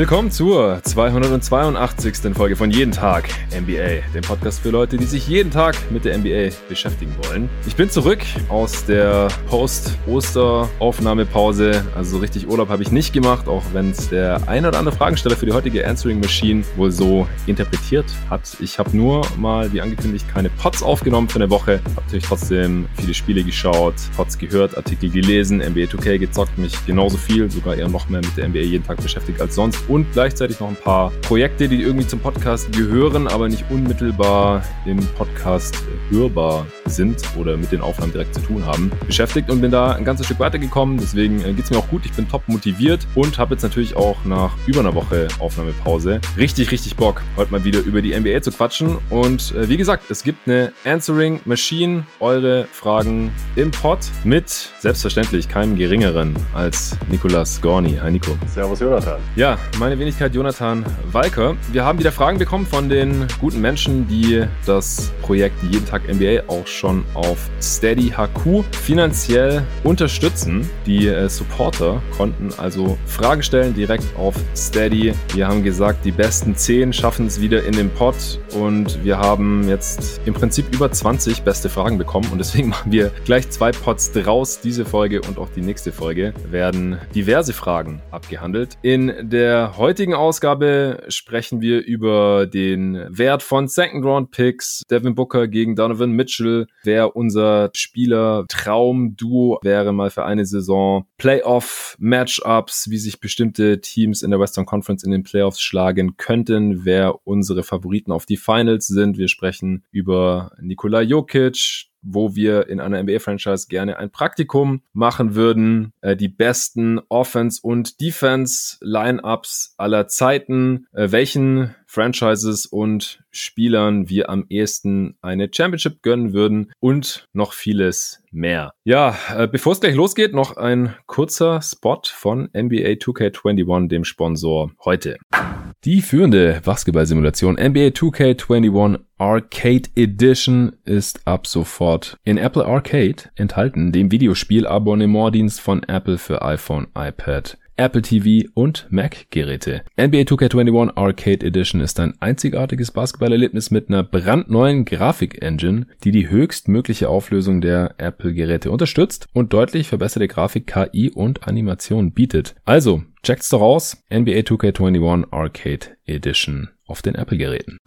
Willkommen zur 282. Folge von Jeden Tag NBA, dem Podcast für Leute, die sich jeden Tag mit der NBA beschäftigen wollen. Ich bin zurück aus der Post-Oster-Aufnahmepause. Also so richtig Urlaub habe ich nicht gemacht, auch wenn es der ein oder andere Fragensteller für die heutige Answering Machine wohl so interpretiert hat. Ich habe nur mal, wie angekündigt, keine Pots aufgenommen für eine Woche. Habe natürlich trotzdem viele Spiele geschaut, Pots gehört, Artikel gelesen, NBA 2K gezockt, mich genauso viel, sogar eher noch mehr mit der NBA jeden Tag beschäftigt als sonst und gleichzeitig noch ein paar Projekte, die irgendwie zum Podcast gehören, aber nicht unmittelbar im Podcast hörbar sind oder mit den Aufnahmen direkt zu tun haben, beschäftigt und bin da ein ganzes Stück weitergekommen. Deswegen äh, geht es mir auch gut. Ich bin top motiviert und habe jetzt natürlich auch nach über einer Woche Aufnahmepause richtig, richtig Bock, heute mal wieder über die NBA zu quatschen. Und äh, wie gesagt, es gibt eine Answering Machine, eure Fragen im Pod mit selbstverständlich keinem geringeren als Nicolas Gorni. Hi Nico. Servus Jonathan. Ja, meine Wenigkeit Jonathan Walker. Wir haben wieder Fragen bekommen von den guten Menschen, die das Projekt Jeden Tag NBA auch schon auf Steady HQ finanziell unterstützen. Die äh, Supporter konnten also Fragen stellen direkt auf Steady. Wir haben gesagt, die besten 10 schaffen es wieder in den Pod und wir haben jetzt im Prinzip über 20 beste Fragen bekommen und deswegen machen wir gleich zwei Pods draus. Diese Folge und auch die nächste Folge werden diverse Fragen abgehandelt. In der der heutigen Ausgabe sprechen wir über den Wert von Second Round Picks, Devin Booker gegen Donovan Mitchell, wer unser Spieler Traumduo wäre mal für eine Saison, Playoff Matchups, wie sich bestimmte Teams in der Western Conference in den Playoffs schlagen könnten, wer unsere Favoriten auf die Finals sind. Wir sprechen über Nikola Jokic, wo wir in einer NBA-Franchise gerne ein Praktikum machen würden. Äh, die besten Offense- und Defense-Lineups aller Zeiten. Äh, welchen Franchises und Spielern wir am ehesten eine Championship gönnen würden und noch vieles mehr. Ja, äh, bevor es gleich losgeht, noch ein kurzer Spot von NBA 2K21, dem Sponsor heute. Die führende Basketball-Simulation NBA 2K21 Arcade Edition ist ab sofort in Apple Arcade enthalten, dem Videospiel-Abonnementdienst von Apple für iPhone, iPad Apple TV und Mac-Geräte. NBA 2K21 Arcade Edition ist ein einzigartiges Basketballerlebnis mit einer brandneuen Grafik-Engine, die die höchstmögliche Auflösung der Apple-Geräte unterstützt und deutlich verbesserte Grafik, KI und Animation bietet. Also, checkt's doch aus. NBA 2K21 Arcade Edition auf den Apple-Geräten.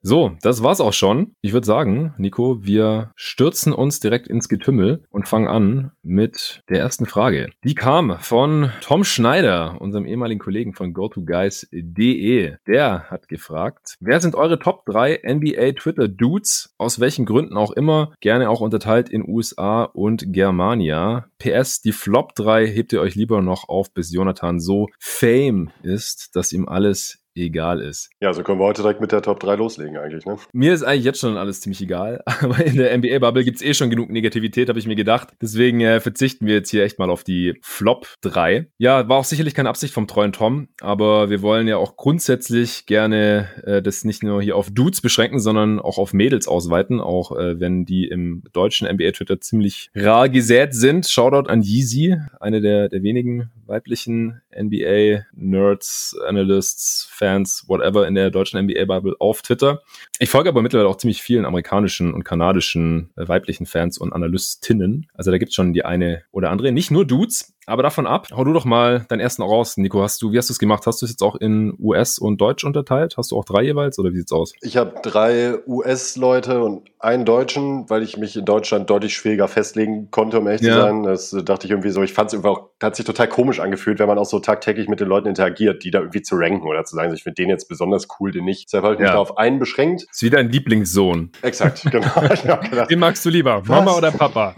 So, das war's auch schon. Ich würde sagen, Nico, wir stürzen uns direkt ins Getümmel und fangen an mit der ersten Frage. Die kam von Tom Schneider, unserem ehemaligen Kollegen von GoToGuys.de. Der hat gefragt, wer sind eure Top 3 NBA Twitter Dudes? Aus welchen Gründen auch immer, gerne auch unterteilt in USA und Germania. PS, die Flop 3 hebt ihr euch lieber noch auf, bis Jonathan so fame ist, dass ihm alles egal ist. Ja, so können wir heute direkt mit der Top 3 loslegen eigentlich, ne? Mir ist eigentlich jetzt schon alles ziemlich egal, aber in der NBA-Bubble gibt's eh schon genug Negativität, habe ich mir gedacht. Deswegen äh, verzichten wir jetzt hier echt mal auf die Flop 3. Ja, war auch sicherlich keine Absicht vom treuen Tom, aber wir wollen ja auch grundsätzlich gerne äh, das nicht nur hier auf Dudes beschränken, sondern auch auf Mädels ausweiten, auch äh, wenn die im deutschen NBA-Twitter ziemlich rar gesät sind. Shoutout an Yeezy, eine der, der wenigen weiblichen NBA-Nerds, Analysts, Fans, whatever in der deutschen NBA-Bubble auf Twitter. Ich folge aber mittlerweile auch ziemlich vielen amerikanischen und kanadischen äh, weiblichen Fans und Analystinnen. Also da gibt's schon die eine oder andere. Nicht nur Dudes, aber davon ab, hau du doch mal deinen ersten raus, Nico. Hast du, wie hast du es gemacht? Hast du es jetzt auch in US und Deutsch unterteilt? Hast du auch drei jeweils oder wie sieht's aus? Ich habe drei US-Leute und einen Deutschen, weil ich mich in Deutschland deutlich schwieriger festlegen konnte, um ehrlich ja. zu sein. Das dachte ich irgendwie so. Ich fand es auch, hat sich total komisch angefühlt, wenn man auch so tagtäglich mit den Leuten interagiert, die da irgendwie zu ranken oder zu sagen, ich finde den jetzt besonders cool, den nicht. Deshalb habe ich mich ja. auf einen beschränkt. Ist wieder ein Lieblingssohn. Exakt, genau. den magst du lieber, Mama Was? oder Papa?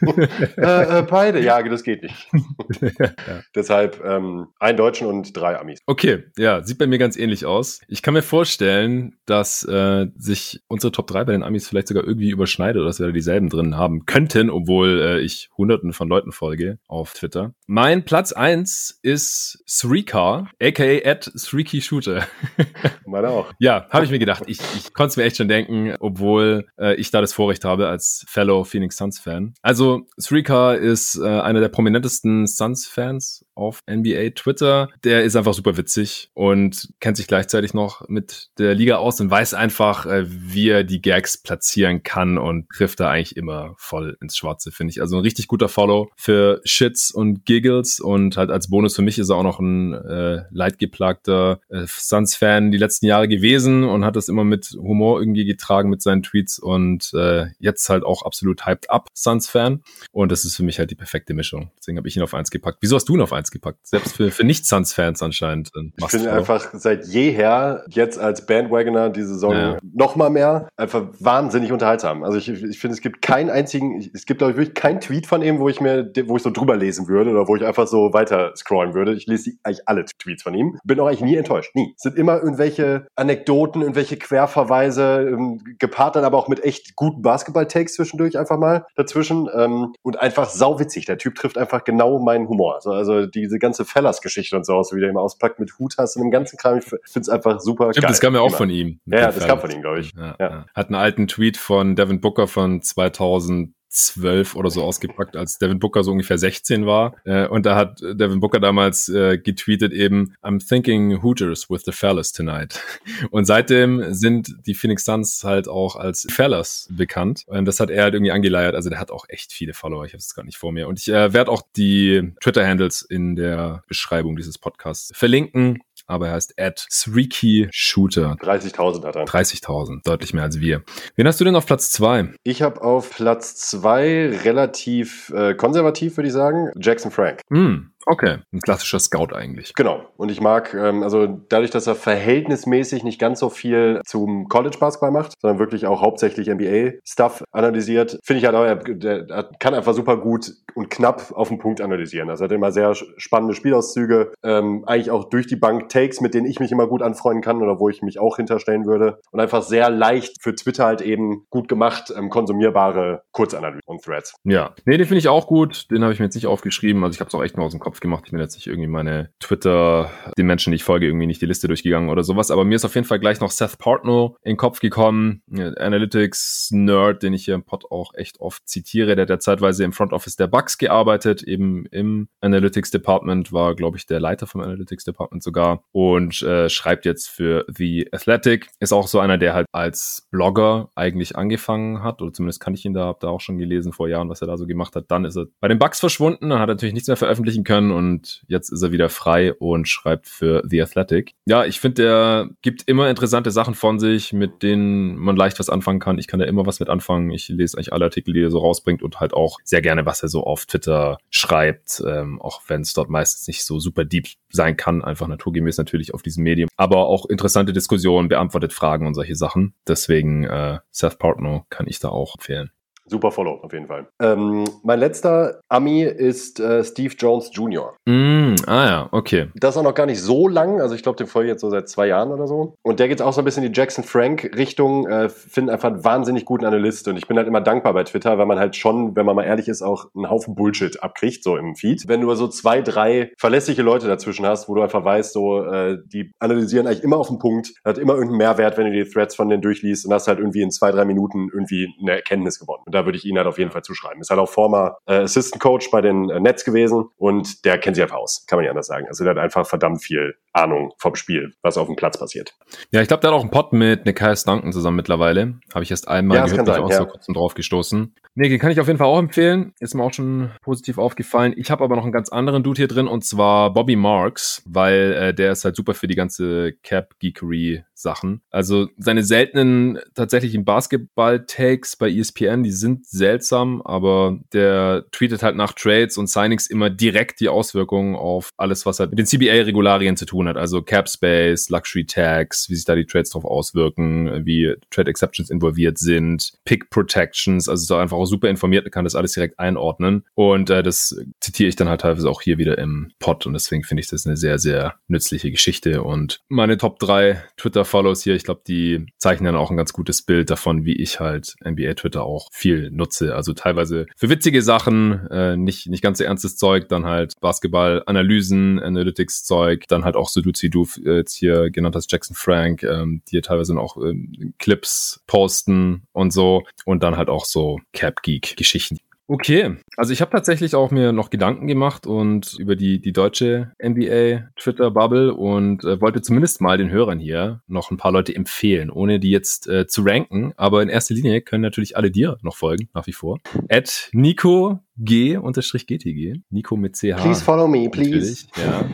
äh, äh, beide, ja, das geht nicht. ja. Deshalb ähm, einen Deutschen und drei Amis. Okay, ja, sieht bei mir ganz ähnlich aus. Ich kann mir vorstellen, dass äh, sich unsere Top 3 bei den Amis vielleicht sogar irgendwie überschneidet oder dass wir da dieselben drin haben könnten, obwohl äh, ich hunderten von Leuten folge auf Twitter. Mein Platz 1 ist Srikar, aka at Sriki Shooter. Meine auch. Ja, habe ich mir gedacht. Ich, ich konnte es mir echt schon denken, obwohl äh, ich da das Vorrecht habe als Fellow Phoenix Suns Fan. Also Srikar ist äh, einer der prominentesten Suns-Fans auf NBA Twitter. Der ist einfach super witzig und kennt sich gleichzeitig noch mit der Liga aus und weiß einfach, äh, wie er die Gags platzieren kann und trifft da eigentlich immer voll ins Schwarze, finde ich. Also ein richtig guter Follow für Shits und Giggles und halt als Bonus für mich ist er auch noch ein äh, leidgeplagter äh, Suns-Fan die letzten Jahre gewesen und hat das immer mit Humor irgendwie getragen mit seinen Tweets und äh, jetzt halt auch absolut hyped up Suns-Fan. Und das ist für mich halt die perfekte Mischung. Deswegen habe ich ihn auf eins gepackt. Wieso hast du ihn auf eins gepackt? Selbst für, für Nicht-Suns-Fans anscheinend. Ich finde einfach seit jeher, jetzt als Bandwagoner diese Saison ja. noch mal mehr, einfach wahnsinnig unterhaltsam. Also ich, ich finde, es gibt keinen einzigen, es gibt glaube ich wirklich keinen Tweet von ihm, wo ich mir, wo ich so drüber lesen würde oder wo ich einfach so weiter scrollen würde. Ich lese eigentlich alle Tweets von ihm. Bin auch eigentlich nie enttäuscht. Nie. Es sind immer irgendwelche Anekdoten, irgendwelche Querverweise, ähm, gepaart dann aber auch mit echt guten Basketball-Takes zwischendurch einfach mal dazwischen. Ähm, und einfach sauwitzig. Der Typ trifft einfach genau meinen Humor. Also, also diese ganze Fellers-Geschichte und so aus, wie der immer auspackt mit Hut hast und dem ganzen Kram. Ich finde es einfach super Stimmt, geil. Das kam ja auch von ihm. Ja, das kam von ihm, glaube ich. Ja, ja. Hat einen alten Tweet von Devin Booker von 2000 zwölf oder so ausgepackt, als Devin Booker so ungefähr 16 war. Äh, und da hat Devin Booker damals äh, getweetet eben, I'm thinking Hooters with the fellas tonight. Und seitdem sind die Phoenix Suns halt auch als Fellas bekannt. Und das hat er halt irgendwie angeleiert. Also der hat auch echt viele Follower. Ich habe es gar nicht vor mir. Und ich äh, werde auch die Twitter-Handles in der Beschreibung dieses Podcasts verlinken aber er heißt at Sreaky Shooter. 30.000 hat er. 30.000, deutlich mehr als wir. Wen hast du denn auf Platz zwei? Ich habe auf Platz zwei relativ äh, konservativ, würde ich sagen, Jackson Frank. Hm, Okay, ein klassischer Scout eigentlich. Genau. Und ich mag, ähm, also dadurch, dass er verhältnismäßig nicht ganz so viel zum College-Basketball macht, sondern wirklich auch hauptsächlich NBA-Stuff analysiert, finde ich halt auch, er, er, kann einfach super gut und knapp auf den Punkt analysieren. Also er hat immer sehr spannende Spielauszüge, ähm, eigentlich auch durch die Bank Takes, mit denen ich mich immer gut anfreunden kann oder wo ich mich auch hinterstellen würde. Und einfach sehr leicht für Twitter halt eben gut gemacht, ähm, konsumierbare Kurzanalysen und Threads. Ja, nee, den finde ich auch gut. Den habe ich mir jetzt nicht aufgeschrieben. Also ich habe es auch echt mal aus dem Kopf Kopf gemacht. Ich bin jetzt nicht irgendwie meine Twitter, den Menschen, die ich folge, irgendwie nicht die Liste durchgegangen oder sowas. Aber mir ist auf jeden Fall gleich noch Seth Partnow in den Kopf gekommen. Analytics-Nerd, den ich hier im Pod auch echt oft zitiere. Der hat ja zeitweise im Front Office der Bucks gearbeitet, eben im Analytics Department, war, glaube ich, der Leiter vom Analytics Department sogar und äh, schreibt jetzt für The Athletic. Ist auch so einer, der halt als Blogger eigentlich angefangen hat, oder zumindest kann ich ihn da, hab da auch schon gelesen vor Jahren, was er da so gemacht hat. Dann ist er bei den Bucks verschwunden, dann hat er natürlich nichts mehr veröffentlichen können Jahren und jetzt ist er wieder frei und schreibt für The Athletic. Ja, ich finde, der gibt immer interessante Sachen von sich, mit denen man leicht was anfangen kann. Ich kann da immer was mit anfangen. Ich lese eigentlich alle Artikel, die er so rausbringt und halt auch sehr gerne, was er so auf Twitter schreibt, ähm, auch wenn es dort meistens nicht so super deep sein kann, einfach naturgemäß natürlich auf diesem Medium. Aber auch interessante Diskussionen, beantwortet Fragen und solche Sachen. Deswegen äh, Seth Partner kann ich da auch empfehlen. Super Follow, auf jeden Fall. Ähm, mein letzter Ami ist äh, Steve Jones Jr. Mm, ah ja, okay. Das ist auch noch gar nicht so lang. Also ich glaube, den folge jetzt so seit zwei Jahren oder so. Und der geht auch so ein bisschen in die Jackson Frank-Richtung. Äh, Finde einfach einen wahnsinnig guten Analyst. Und ich bin halt immer dankbar bei Twitter, weil man halt schon, wenn man mal ehrlich ist, auch einen Haufen Bullshit abkriegt, so im Feed. Wenn du so zwei, drei verlässliche Leute dazwischen hast, wo du einfach weißt, so, äh, die analysieren eigentlich immer auf den Punkt, hat immer irgendeinen Mehrwert, wenn du die Threads von denen durchliest und hast halt irgendwie in zwei, drei Minuten irgendwie eine Erkenntnis gewonnen. Und da würde ich ihn halt auf jeden Fall zuschreiben. Ist halt auch former äh, Assistant Coach bei den äh, Nets gewesen und der kennt sich einfach aus, kann man nicht anders sagen. Also der hat einfach verdammt viel Ahnung vom Spiel, was auf dem Platz passiert. Ja, ich glaube, der hat auch einen Pod mit Nikai Duncan zusammen mittlerweile. Habe ich erst einmal ja, gehört, bin ich auch ja. so kurz drauf gestoßen. Nee, den kann ich auf jeden Fall auch empfehlen. Ist mir auch schon positiv aufgefallen. Ich habe aber noch einen ganz anderen Dude hier drin und zwar Bobby Marks, weil äh, der ist halt super für die ganze Cap-Geekery Sachen. Also seine seltenen tatsächlichen Basketball-Takes bei ESPN, die sind seltsam, aber der tweetet halt nach Trades und Signings immer direkt die Auswirkungen auf alles, was halt mit den CBA-Regularien zu tun hat. Also Cap Space, Luxury Tags, wie sich da die Trades drauf auswirken, wie Trade Exceptions involviert sind, Pick Protections, also ist da einfach auch super informiert und kann das alles direkt einordnen. Und äh, das zitiere ich dann halt teilweise auch hier wieder im Pod und deswegen finde ich das eine sehr, sehr nützliche Geschichte. Und meine Top 3 Twitter Follows hier, ich glaube, die zeichnen dann auch ein ganz gutes Bild davon, wie ich halt NBA Twitter auch viel nutze. Also teilweise für witzige Sachen, äh, nicht, nicht ganz so ernstes Zeug, dann halt Basketball-Analysen, Analytics-Zeug, dann halt auch so wie du äh, jetzt hier genannt hast, Jackson Frank, ähm, die teilweise auch ähm, Clips posten und so. Und dann halt auch so Cap-Geek-Geschichten. Okay, also ich habe tatsächlich auch mir noch Gedanken gemacht und über die, die deutsche NBA Twitter-Bubble und äh, wollte zumindest mal den Hörern hier noch ein paar Leute empfehlen, ohne die jetzt äh, zu ranken. Aber in erster Linie können natürlich alle dir noch folgen, nach wie vor. At Nico G unterstrich GTG. Nico mit CH. Please follow me, please. Ja.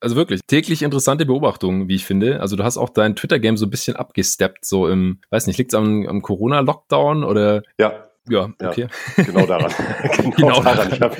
Also wirklich, täglich interessante Beobachtungen, wie ich finde. Also du hast auch dein Twitter-Game so ein bisschen abgesteppt, so im, weiß nicht, liegt es am, am Corona-Lockdown oder? Ja, ja, okay. Ja, genau daran. genau, genau, daran. Ich habe,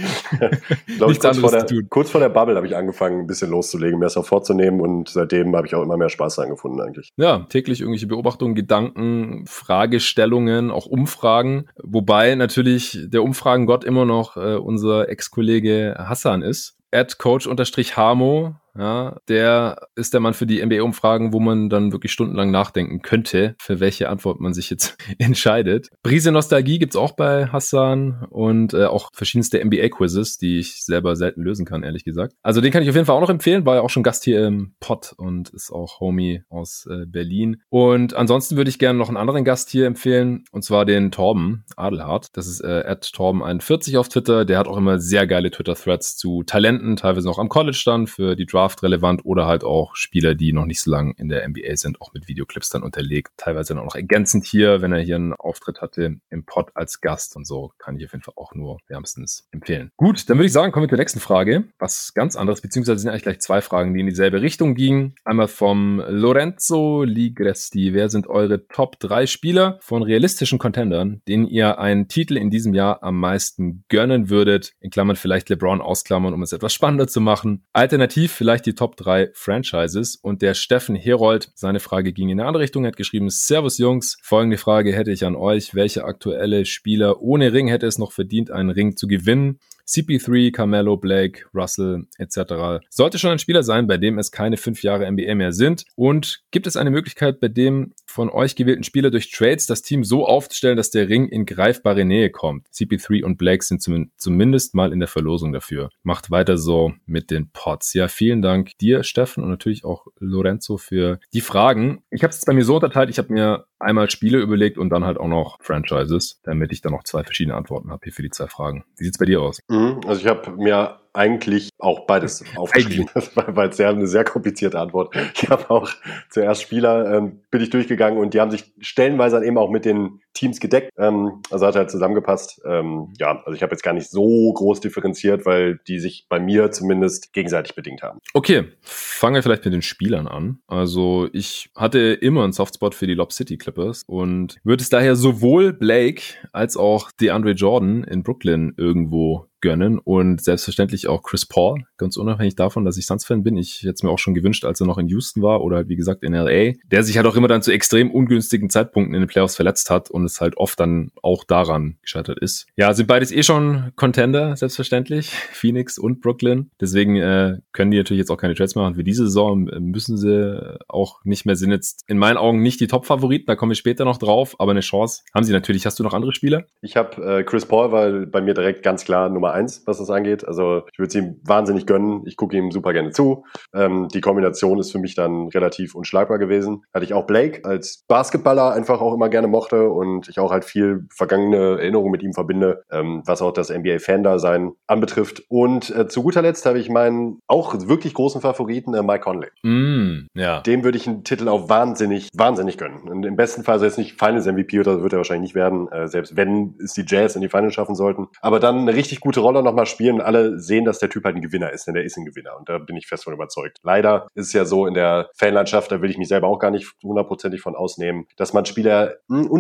glaube ich, kurz vor, der, kurz vor der Bubble habe ich angefangen, ein bisschen loszulegen, mir das auch vorzunehmen und seitdem habe ich auch immer mehr Spaß daran gefunden eigentlich. Ja, täglich irgendwelche Beobachtungen, Gedanken, Fragestellungen, auch Umfragen, wobei natürlich der Umfragengott immer noch äh, unser Ex-Kollege Hassan ist. At Coach-Hamo ja, der ist der Mann für die NBA-Umfragen, wo man dann wirklich stundenlang nachdenken könnte, für welche Antwort man sich jetzt entscheidet. Brise Nostalgie gibt's auch bei Hassan und äh, auch verschiedenste NBA-Quizzes, die ich selber selten lösen kann, ehrlich gesagt. Also den kann ich auf jeden Fall auch noch empfehlen, war ja auch schon Gast hier im Pod und ist auch Homie aus äh, Berlin. Und ansonsten würde ich gerne noch einen anderen Gast hier empfehlen, und zwar den Torben Adelhardt. Das ist äh, at Torben41 auf Twitter. Der hat auch immer sehr geile Twitter-Threads zu Talenten, teilweise noch am College dann für die Draft Draft relevant oder halt auch Spieler, die noch nicht so lange in der NBA sind, auch mit Videoclips dann unterlegt. Teilweise dann auch noch ergänzend hier, wenn er hier einen Auftritt hatte im Pod als Gast und so, kann ich auf jeden Fall auch nur wärmstens empfehlen. Gut, dann würde ich sagen, kommen wir zur nächsten Frage. Was ganz anderes, beziehungsweise sind eigentlich gleich zwei Fragen, die in dieselbe Richtung gingen. Einmal vom Lorenzo Ligresti. Wer sind eure Top 3 Spieler von realistischen Contendern, denen ihr einen Titel in diesem Jahr am meisten gönnen würdet? In Klammern vielleicht LeBron ausklammern, um es etwas spannender zu machen. Alternativ vielleicht vielleicht die Top 3 Franchises. Und der Steffen Herold, seine Frage ging in eine andere Richtung, hat geschrieben, Servus Jungs, folgende Frage hätte ich an euch. Welche aktuelle Spieler ohne Ring hätte es noch verdient, einen Ring zu gewinnen? CP3, Carmelo, Blake, Russell etc. Sollte schon ein Spieler sein, bei dem es keine fünf Jahre NBA mehr sind. Und gibt es eine Möglichkeit, bei dem von euch gewählten Spieler durch Trades das Team so aufzustellen, dass der Ring in greifbare Nähe kommt? CP3 und Blake sind zum, zumindest mal in der Verlosung dafür. Macht weiter so mit den Pots. Ja, vielen Dank dir, Steffen, und natürlich auch Lorenzo für die Fragen. Ich habe es bei mir so unterteilt, ich habe mir einmal Spiele überlegt und dann halt auch noch Franchises, damit ich dann noch zwei verschiedene Antworten habe hier für die zwei Fragen. Wie sieht's bei dir aus? Mhm, also ich habe mir eigentlich auch beides aufgeschrieben, weil es ja eine sehr komplizierte Antwort. Ich habe auch zuerst Spieler, ähm, bin ich durchgegangen und die haben sich stellenweise dann eben auch mit den Teams gedeckt. Ähm, also hat halt zusammengepasst. Ähm, ja, also ich habe jetzt gar nicht so groß differenziert, weil die sich bei mir zumindest gegenseitig bedingt haben. Okay, fangen wir vielleicht mit den Spielern an. Also ich hatte immer einen Softspot für die Lob City Clippers und würde es daher sowohl Blake als auch DeAndre Jordan in Brooklyn irgendwo gönnen und selbstverständlich auch Chris Paul, ganz unabhängig davon, dass ich Suns-Fan bin. Ich hätte es mir auch schon gewünscht, als er noch in Houston war oder wie gesagt in LA, der sich halt auch immer dann zu extrem ungünstigen Zeitpunkten in den Playoffs verletzt hat und es halt oft dann auch daran gescheitert ist. Ja, sind beides eh schon Contender, selbstverständlich, Phoenix und Brooklyn. Deswegen äh, können die natürlich jetzt auch keine Trades machen. Für diese Saison müssen sie auch nicht mehr, sind jetzt in meinen Augen nicht die Top-Favoriten, da komme ich später noch drauf, aber eine Chance haben sie natürlich. Hast du noch andere Spieler? Ich habe äh, Chris Paul, weil bei mir direkt ganz klar Nummer Nummer eins, was das angeht. Also ich würde es ihm wahnsinnig gönnen. Ich gucke ihm super gerne zu. Ähm, die Kombination ist für mich dann relativ unschlagbar gewesen. Hatte ich auch Blake als Basketballer einfach auch immer gerne mochte und ich auch halt viel vergangene Erinnerungen mit ihm verbinde, ähm, was auch das NBA-Fan-Dasein anbetrifft. Und äh, zu guter Letzt habe ich meinen auch wirklich großen Favoriten, äh, Mike Conley. Mm, ja. Dem würde ich einen Titel auch wahnsinnig, wahnsinnig gönnen. Und im besten Fall soll es nicht Finals MVP oder wird er wahrscheinlich nicht werden, äh, selbst wenn es die Jazz in die Finals schaffen sollten. Aber dann eine richtig gute Rolle nochmal spielen und alle sehen, dass der Typ halt ein Gewinner ist, denn der ist ein Gewinner und da bin ich fest von überzeugt. Leider ist es ja so in der Fanlandschaft, da will ich mich selber auch gar nicht hundertprozentig von ausnehmen, dass man Spieler mh, hm,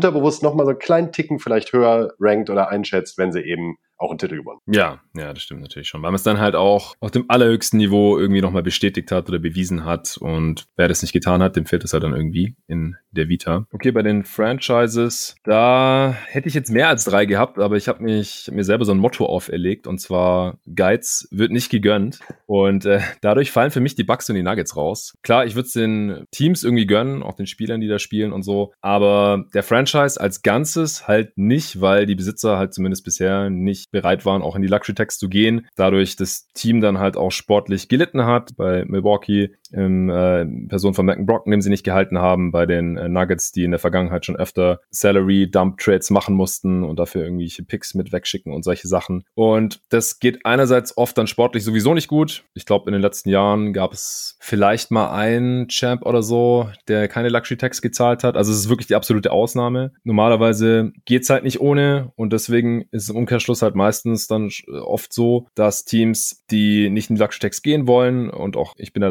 unterbewusst nochmal so einen kleinen Ticken vielleicht höher rankt oder einschätzt, wenn sie eben auch einen Titel gewonnen. Ja, ja, das stimmt natürlich schon. Weil man es dann halt auch auf dem allerhöchsten Niveau irgendwie nochmal bestätigt hat oder bewiesen hat. Und wer das nicht getan hat, dem fehlt es halt dann irgendwie in der Vita. Okay, bei den Franchises, da hätte ich jetzt mehr als drei gehabt, aber ich habe mich mir selber so ein Motto auferlegt und zwar Geiz wird nicht gegönnt. Und äh, dadurch fallen für mich die Bugs und die Nuggets raus. Klar, ich würde es den Teams irgendwie gönnen, auch den Spielern, die da spielen und so. Aber der Franchise als Ganzes halt nicht, weil die Besitzer halt zumindest bisher nicht bereit waren, auch in die Luxury Tax zu gehen. Dadurch das Team dann halt auch sportlich gelitten hat. Bei Milwaukee im äh, Person von Malcolm Brockton, den sie nicht gehalten haben, bei den äh, Nuggets, die in der Vergangenheit schon öfter Salary-Dump-Trades machen mussten und dafür irgendwelche Picks mit wegschicken und solche Sachen. Und das geht einerseits oft dann sportlich sowieso nicht gut. Ich glaube, in den letzten Jahren gab es vielleicht mal einen Champ oder so, der keine Luxury-Tax gezahlt hat. Also es ist wirklich die absolute Ausnahme. Normalerweise geht's halt nicht ohne und deswegen ist im Umkehrschluss halt meistens dann oft so, dass Teams, die nicht in die Luxury-Tax gehen wollen und auch ich bin der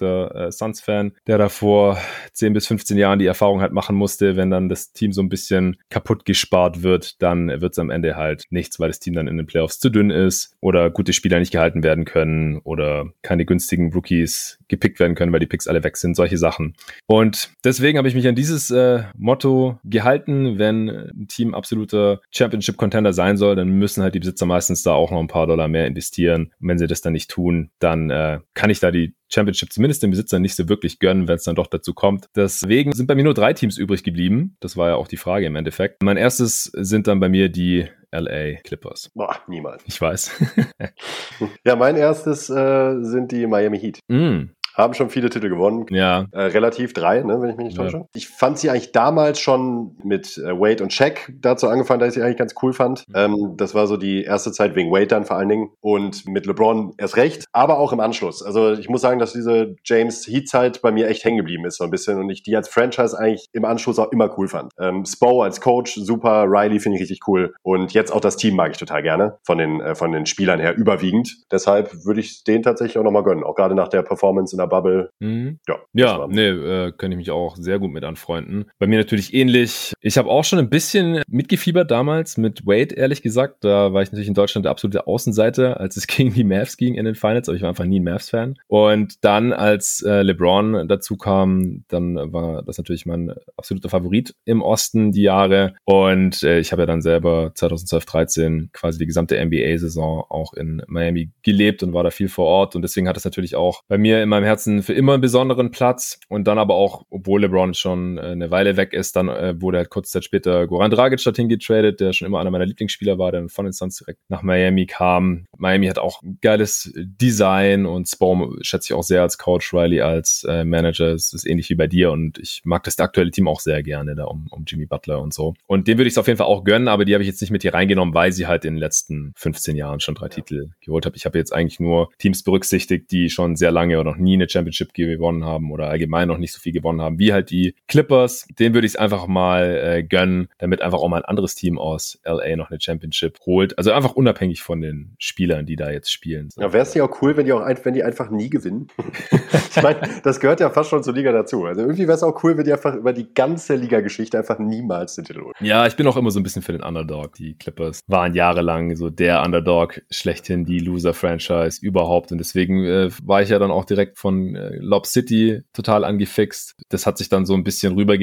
leidgeplagter äh, Suns-Fan, der da vor 10 bis 15 Jahren die Erfahrung halt machen musste, wenn dann das Team so ein bisschen kaputt gespart wird, dann wird es am Ende halt nichts, weil das Team dann in den Playoffs zu dünn ist oder gute Spieler nicht gehalten werden können oder keine günstigen Rookies gepickt werden können, weil die Picks alle weg sind, solche Sachen. Und deswegen habe ich mich an dieses äh, Motto gehalten, wenn ein Team absoluter Championship-Contender sein soll, dann müssen halt die Besitzer meistens da auch noch ein paar Dollar mehr investieren. Und wenn sie das dann nicht tun, dann äh, kann ich da die Championship zumindest den Besitzer nicht so wirklich gönnen, wenn es dann doch dazu kommt. Deswegen sind bei mir nur drei Teams übrig geblieben. Das war ja auch die Frage im Endeffekt. Mein erstes sind dann bei mir die LA Clippers. Boah, niemals. Ich weiß. ja, mein erstes äh, sind die Miami Heat. Mm haben schon viele Titel gewonnen. Ja. Äh, relativ drei, ne, wenn ich mich nicht täusche. Ja. Ich fand sie eigentlich damals schon mit äh, Wade und Shaq dazu angefangen, dass ich sie eigentlich ganz cool fand. Mhm. Ähm, das war so die erste Zeit wegen Wade dann vor allen Dingen und mit LeBron erst recht, aber auch im Anschluss. Also ich muss sagen, dass diese James Heat-Zeit bei mir echt hängen geblieben ist so ein bisschen und ich die als Franchise eigentlich im Anschluss auch immer cool fand. Ähm, Spo als Coach, super, Riley finde ich richtig cool und jetzt auch das Team mag ich total gerne, von den, äh, von den Spielern her überwiegend. Deshalb würde ich den tatsächlich auch nochmal gönnen, auch gerade nach der Performance in der Bubble. Mhm. Ja, ja nee, äh, kann ich mich auch sehr gut mit anfreunden. Bei mir natürlich ähnlich. Ich habe auch schon ein bisschen mitgefiebert damals mit Wade, ehrlich gesagt. Da war ich natürlich in Deutschland der absolute Außenseite, als es gegen die Mavs ging in den Finals, aber ich war einfach nie ein Mavs-Fan. Und dann, als äh, LeBron dazu kam, dann war das natürlich mein absoluter Favorit im Osten die Jahre. Und äh, ich habe ja dann selber 2012, 13 quasi die gesamte NBA-Saison auch in Miami gelebt und war da viel vor Ort. Und deswegen hat es natürlich auch bei mir in meinem Herzen Herzen für immer einen besonderen Platz. Und dann aber auch, obwohl LeBron schon äh, eine Weile weg ist, dann äh, wurde halt kurz Zeit später Goran Dragic dorthin getradet, der schon immer einer meiner Lieblingsspieler war, der von den Suns direkt nach Miami kam. Miami hat auch ein geiles Design und Spo schätze ich auch sehr als Coach, Riley als äh, Manager. Es ist ähnlich wie bei dir und ich mag das aktuelle Team auch sehr gerne da um, um Jimmy Butler und so. Und den würde ich es auf jeden Fall auch gönnen, aber die habe ich jetzt nicht mit hier reingenommen, weil sie halt in den letzten 15 Jahren schon drei ja. Titel geholt haben. Ich habe jetzt eigentlich nur Teams berücksichtigt, die schon sehr lange oder noch nie eine Championship gewonnen haben oder allgemein noch nicht so viel gewonnen haben, wie halt die Clippers. Den würde ich es einfach mal äh, gönnen, damit einfach auch mal ein anderes Team aus LA noch eine Championship holt. Also einfach unabhängig von den Spielern, die da jetzt spielen. Ja, wäre es nicht auch cool, wenn die auch wenn die einfach nie gewinnen? ich meine, das gehört ja fast schon zur Liga dazu. Also irgendwie wäre es auch cool, wenn die einfach über die ganze Liga-Geschichte einfach niemals den Titel holen. Ja, ich bin auch immer so ein bisschen für den Underdog. Die Clippers waren jahrelang so der Underdog schlechthin, die Loser-Franchise überhaupt. Und deswegen äh, war ich ja dann auch direkt von äh, Lob City total angefixt. Das hat sich dann so ein bisschen rüber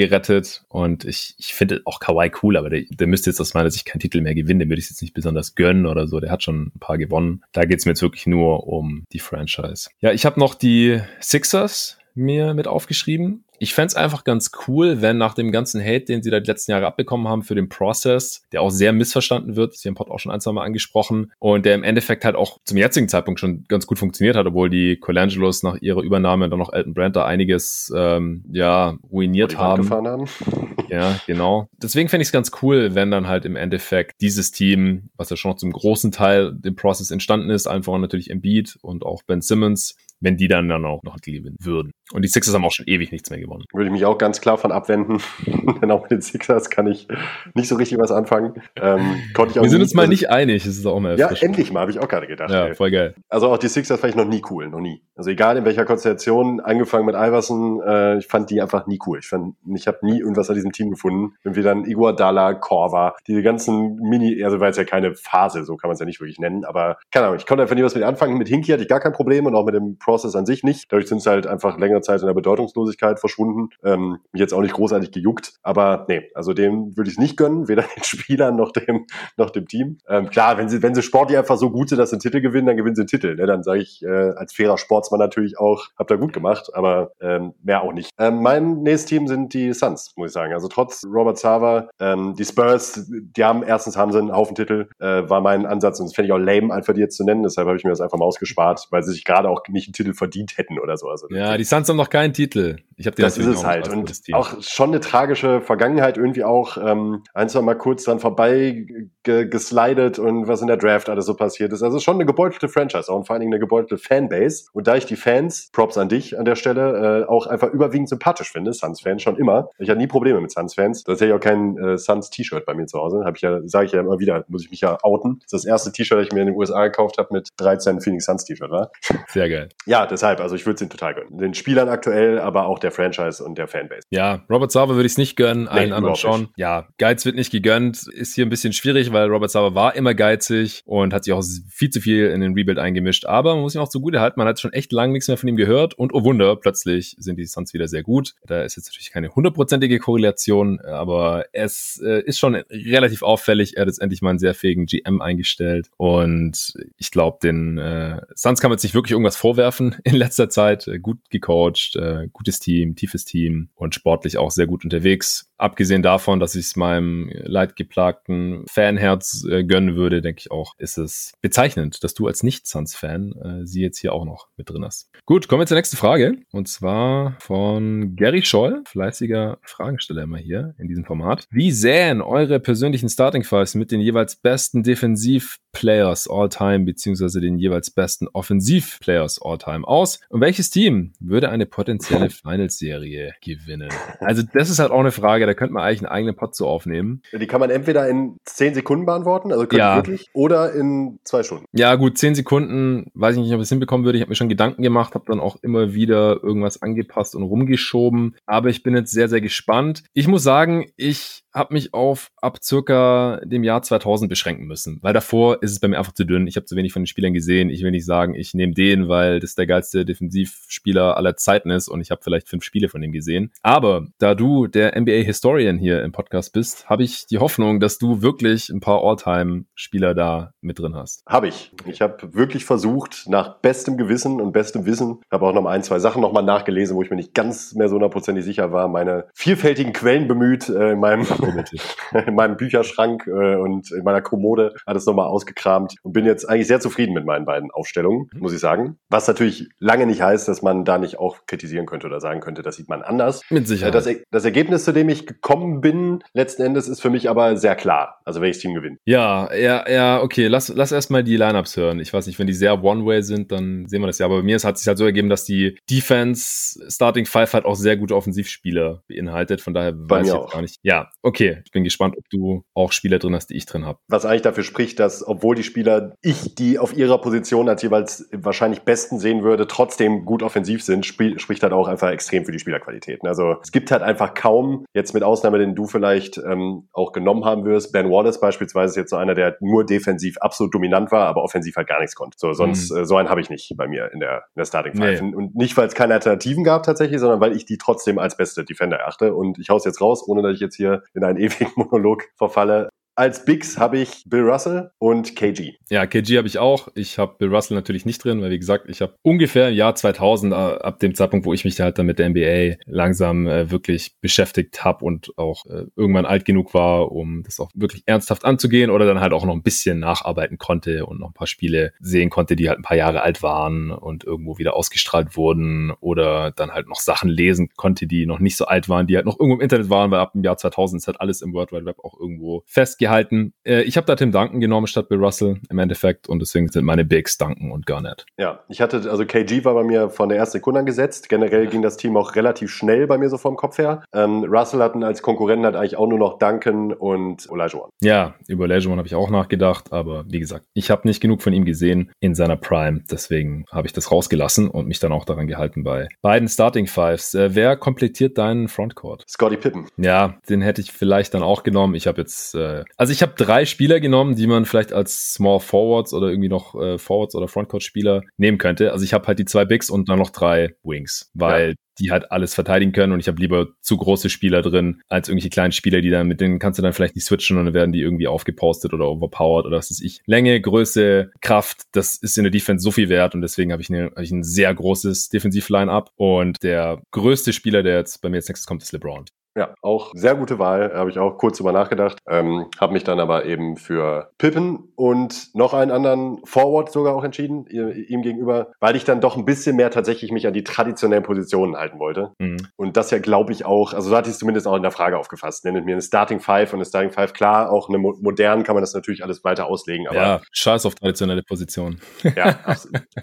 und ich, ich finde auch Kawhi cool, aber der, der müsste jetzt aus meiner Sicht keinen Titel mehr gewinnen. Den würde ich jetzt nicht besonders gönnen oder so. Der hat schon ein paar gewonnen. Da geht es mir jetzt wirklich nur um die Franchise. Ja, ich habe noch die Sixers mir mit aufgeschrieben ich fände es einfach ganz cool, wenn nach dem ganzen Hate, den sie da die letzten Jahre abbekommen haben für den Process, der auch sehr missverstanden wird, das haben Pod auch schon ein, zwei Mal angesprochen, und der im Endeffekt halt auch zum jetzigen Zeitpunkt schon ganz gut funktioniert hat, obwohl die Colangelos nach ihrer Übernahme dann noch Elton Brand da einiges ähm, ja ruiniert haben. haben. ja, genau. Deswegen fände ich es ganz cool, wenn dann halt im Endeffekt dieses Team, was ja schon noch zum großen Teil dem Process entstanden ist, einfach natürlich Embiid und auch Ben Simmons, wenn die dann, dann auch noch gewinnen würden. Und die Sixers haben auch schon ewig nichts mehr gewonnen. Würde ich mich auch ganz klar von abwenden. Denn auch mit den Sixers kann ich nicht so richtig was anfangen. Ähm, konnte ich auch Wir sind uns mal nicht einig, das ist auch mal Ja, endlich mal, habe ich auch gerade gedacht. Ja, ey. voll geil. Also auch die Sixers fand ich noch nie cool, noch nie. Also egal in welcher Konstellation, angefangen mit Iverson, äh, ich fand die einfach nie cool. Ich fand, ich habe nie irgendwas an diesem Team gefunden. Irgendwie dann Iguodala, Korva, diese ganzen Mini, also war jetzt ja keine Phase, so kann man es ja nicht wirklich nennen, aber keine Ahnung, ich konnte einfach nie was mit anfangen. Mit Hinky hatte ich gar kein Problem und auch mit dem Process an sich nicht. Dadurch sind sie halt einfach längere Zeit in der Bedeutungslosigkeit verschwunden. Ähm, mich jetzt auch nicht großartig gejuckt, aber nee, also dem würde ich es nicht gönnen, weder den Spielern noch dem, noch dem Team. Ähm, klar, wenn sie, wenn sie sportlich einfach so gut sind, dass sie einen Titel gewinnen, dann gewinnen sie einen Titel. Ne? Dann sage ich äh, als fairer Sportsmann natürlich auch, habt ihr gut gemacht, aber ähm, mehr auch nicht. Ähm, mein nächstes Team sind die Suns, muss ich sagen. Also trotz Robert Sava, ähm, die Spurs, die haben erstens haben sie einen Haufen Titel, äh, war mein Ansatz und das fände ich auch lame, einfach die jetzt zu nennen. Deshalb habe ich mir das einfach mal ausgespart, weil sie sich gerade auch nicht Titel verdient hätten oder so. Also, ja, die Suns haben noch keinen Titel. Ich habe Das ist es halt. Und auch schon eine tragische Vergangenheit irgendwie auch ähm, ein, zwei Mal kurz dran vorbei geslidet und was in der Draft alles so passiert ist. Also schon eine gebeutelte Franchise auch und vor allen Dingen eine gebeutelte Fanbase. Und da ich die Fans, Props an dich an der Stelle, äh, auch einfach überwiegend sympathisch finde, Suns-Fans schon immer. Ich hatte nie Probleme mit Suns-Fans. Das hätte ich auch kein äh, Suns-T-Shirt bei mir zu Hause. Habe ich ja, sage ich ja immer wieder, muss ich mich ja outen. Das ist das erste T-Shirt, das ich mir in den USA gekauft habe mit 13 Phoenix Suns T-Shirt, war. Sehr geil. Ja, deshalb, also ich würde es ihnen total gönnen. Den Spielern aktuell, aber auch der Franchise und der Fanbase. Ja, Robert Sava würde ich es nicht gönnen, allen anderen schon. Nicht. Ja, Geiz wird nicht gegönnt, ist hier ein bisschen schwierig, weil Robert Sava war immer geizig und hat sich auch viel zu viel in den Rebuild eingemischt. Aber man muss ihm auch zugute halten, man hat schon echt lange nichts mehr von ihm gehört und oh Wunder, plötzlich sind die Suns wieder sehr gut. Da ist jetzt natürlich keine hundertprozentige Korrelation, aber es äh, ist schon relativ auffällig. Er hat jetzt endlich mal einen sehr fähigen GM eingestellt und ich glaube, den äh, Suns kann man sich wirklich irgendwas vorwerfen in letzter Zeit. Äh, gut gecoacht, äh, gutes Team, tiefes Team und sportlich auch sehr gut unterwegs. Abgesehen davon, dass ich es meinem leidgeplagten Fanherz äh, gönnen würde, denke ich auch, ist es bezeichnend, dass du als Nicht-Suns-Fan äh, sie jetzt hier auch noch mit drin hast. Gut, kommen wir zur nächsten Frage. Und zwar von Gary Scholl, fleißiger Fragensteller immer hier in diesem Format. Wie sähen eure persönlichen Starting Fives mit den jeweils besten Defensiv-Players all time beziehungsweise den jeweils besten Offensiv-Players all time aus? Und welches Team würde eine potenzielle Finals-Serie gewinnen? Also das ist halt auch eine Frage, da könnte man eigentlich einen eigenen Pod zu aufnehmen. Die kann man entweder in 10 Sekunden beantworten, also ja. wirklich, oder in zwei Stunden. Ja, gut, 10 Sekunden, weiß ich nicht, ob ich es hinbekommen würde. Ich habe mir schon Gedanken gemacht, habe dann auch immer wieder irgendwas angepasst und rumgeschoben. Aber ich bin jetzt sehr, sehr gespannt. Ich muss sagen, ich habe mich auf ab circa dem Jahr 2000 beschränken müssen, weil davor ist es bei mir einfach zu dünn. Ich habe zu wenig von den Spielern gesehen. Ich will nicht sagen, ich nehme den, weil das der geilste Defensivspieler aller Zeiten ist und ich habe vielleicht fünf Spiele von dem gesehen. Aber da du der NBA Historian hier im Podcast bist, habe ich die Hoffnung, dass du wirklich ein paar All-Time-Spieler da mit drin hast. Habe ich. Ich habe wirklich versucht, nach bestem Gewissen und bestem Wissen, habe auch noch ein, zwei Sachen nochmal nachgelesen, wo ich mir nicht ganz mehr so hundertprozentig sicher war, meine vielfältigen Quellen bemüht äh, in meinem in meinem Bücherschrank äh, und in meiner Kommode alles nochmal ausgekramt und bin jetzt eigentlich sehr zufrieden mit meinen beiden Aufstellungen, mhm. muss ich sagen. Was natürlich lange nicht heißt, dass man da nicht auch kritisieren könnte oder sagen könnte, das sieht man anders. Mit Sicherheit. Das, das Ergebnis, zu dem ich gekommen bin, letzten Endes ist für mich aber sehr klar. Also welches Team gewinnt. Ja, ja, ja, okay. Lass, lass erstmal die Lineups hören. Ich weiß nicht, wenn die sehr One-Way sind, dann sehen wir das ja. Aber bei mir hat es sich halt so ergeben, dass die Defense Starting Five halt auch sehr gute Offensivspieler beinhaltet. Von daher bei weiß ich jetzt gar nicht. Ja, okay. Ich bin gespannt, ob du auch Spieler drin hast, die ich drin habe. Was eigentlich dafür spricht, dass, obwohl die Spieler ich die auf ihrer Position als jeweils wahrscheinlich besten sehen würde, trotzdem gut offensiv sind, sp spricht halt auch einfach extrem für die Spielerqualitäten. Also es gibt halt einfach kaum, jetzt mit Ausnahme, den du vielleicht ähm, auch genommen haben wirst, Ben Wallace beispielsweise ist jetzt so einer, der nur defensiv absolut dominant war, aber offensiv halt gar nichts konnte. So, sonst, mhm. äh, so einen habe ich nicht bei mir in der, in der Starting Five. Nee. Und nicht, weil es keine Alternativen gab tatsächlich, sondern weil ich die trotzdem als beste Defender erachte. Und ich hau's jetzt raus, ohne dass ich jetzt hier in einen ewigen Monolog verfalle. Als Bigs habe ich Bill Russell und KG. Ja, KG habe ich auch. Ich habe Bill Russell natürlich nicht drin, weil wie gesagt, ich habe ungefähr im Jahr 2000, äh, ab dem Zeitpunkt, wo ich mich halt dann mit der NBA langsam äh, wirklich beschäftigt habe und auch äh, irgendwann alt genug war, um das auch wirklich ernsthaft anzugehen oder dann halt auch noch ein bisschen nacharbeiten konnte und noch ein paar Spiele sehen konnte, die halt ein paar Jahre alt waren und irgendwo wieder ausgestrahlt wurden oder dann halt noch Sachen lesen konnte, die noch nicht so alt waren, die halt noch irgendwo im Internet waren, weil ab dem Jahr 2000 ist halt alles im World Wide Web auch irgendwo festgehalten gehalten. Äh, ich habe da Tim Duncan genommen statt Bill Russell im Endeffekt und deswegen sind meine Bigs Duncan und Garnett. Ja, ich hatte, also KG war bei mir von der ersten Sekunde angesetzt. Generell ging das Team auch relativ schnell bei mir so vom Kopf her. Ähm, Russell hatten als Konkurrenten halt eigentlich auch nur noch Duncan und Olajuwon. Ja, über Olajuwon habe ich auch nachgedacht, aber wie gesagt, ich habe nicht genug von ihm gesehen in seiner Prime, deswegen habe ich das rausgelassen und mich dann auch daran gehalten bei beiden Starting Fives. Äh, wer komplettiert deinen Frontcourt? Scotty Pippen. Ja, den hätte ich vielleicht dann auch genommen. Ich habe jetzt äh, also ich habe drei Spieler genommen, die man vielleicht als Small Forwards oder irgendwie noch äh, Forwards oder Frontcourt-Spieler nehmen könnte. Also ich habe halt die zwei Bigs und dann noch drei Wings, weil ja. die halt alles verteidigen können und ich habe lieber zu große Spieler drin als irgendwelche kleinen Spieler, die dann mit denen kannst du dann vielleicht nicht switchen und dann werden die irgendwie aufgepostet oder overpowered oder was ist ich. Länge, Größe, Kraft, das ist in der Defense so viel wert und deswegen habe ich, ne, hab ich ein sehr großes Defensiv-Line-Up und der größte Spieler, der jetzt bei mir als nächstes kommt, ist LeBron. Ja, auch sehr gute Wahl, habe ich auch kurz drüber nachgedacht. Ähm, habe mich dann aber eben für Pippen und noch einen anderen Forward sogar auch entschieden, ihm gegenüber, weil ich dann doch ein bisschen mehr tatsächlich mich an die traditionellen Positionen halten wollte. Mhm. Und das ja, glaube ich, auch, also so hatte ich es zumindest auch in der Frage aufgefasst. Nennt mir eine Starting Five und eine Starting Five, klar, auch eine modern kann man das natürlich alles weiter auslegen. Aber ja, scheiß auf traditionelle Positionen. Ja,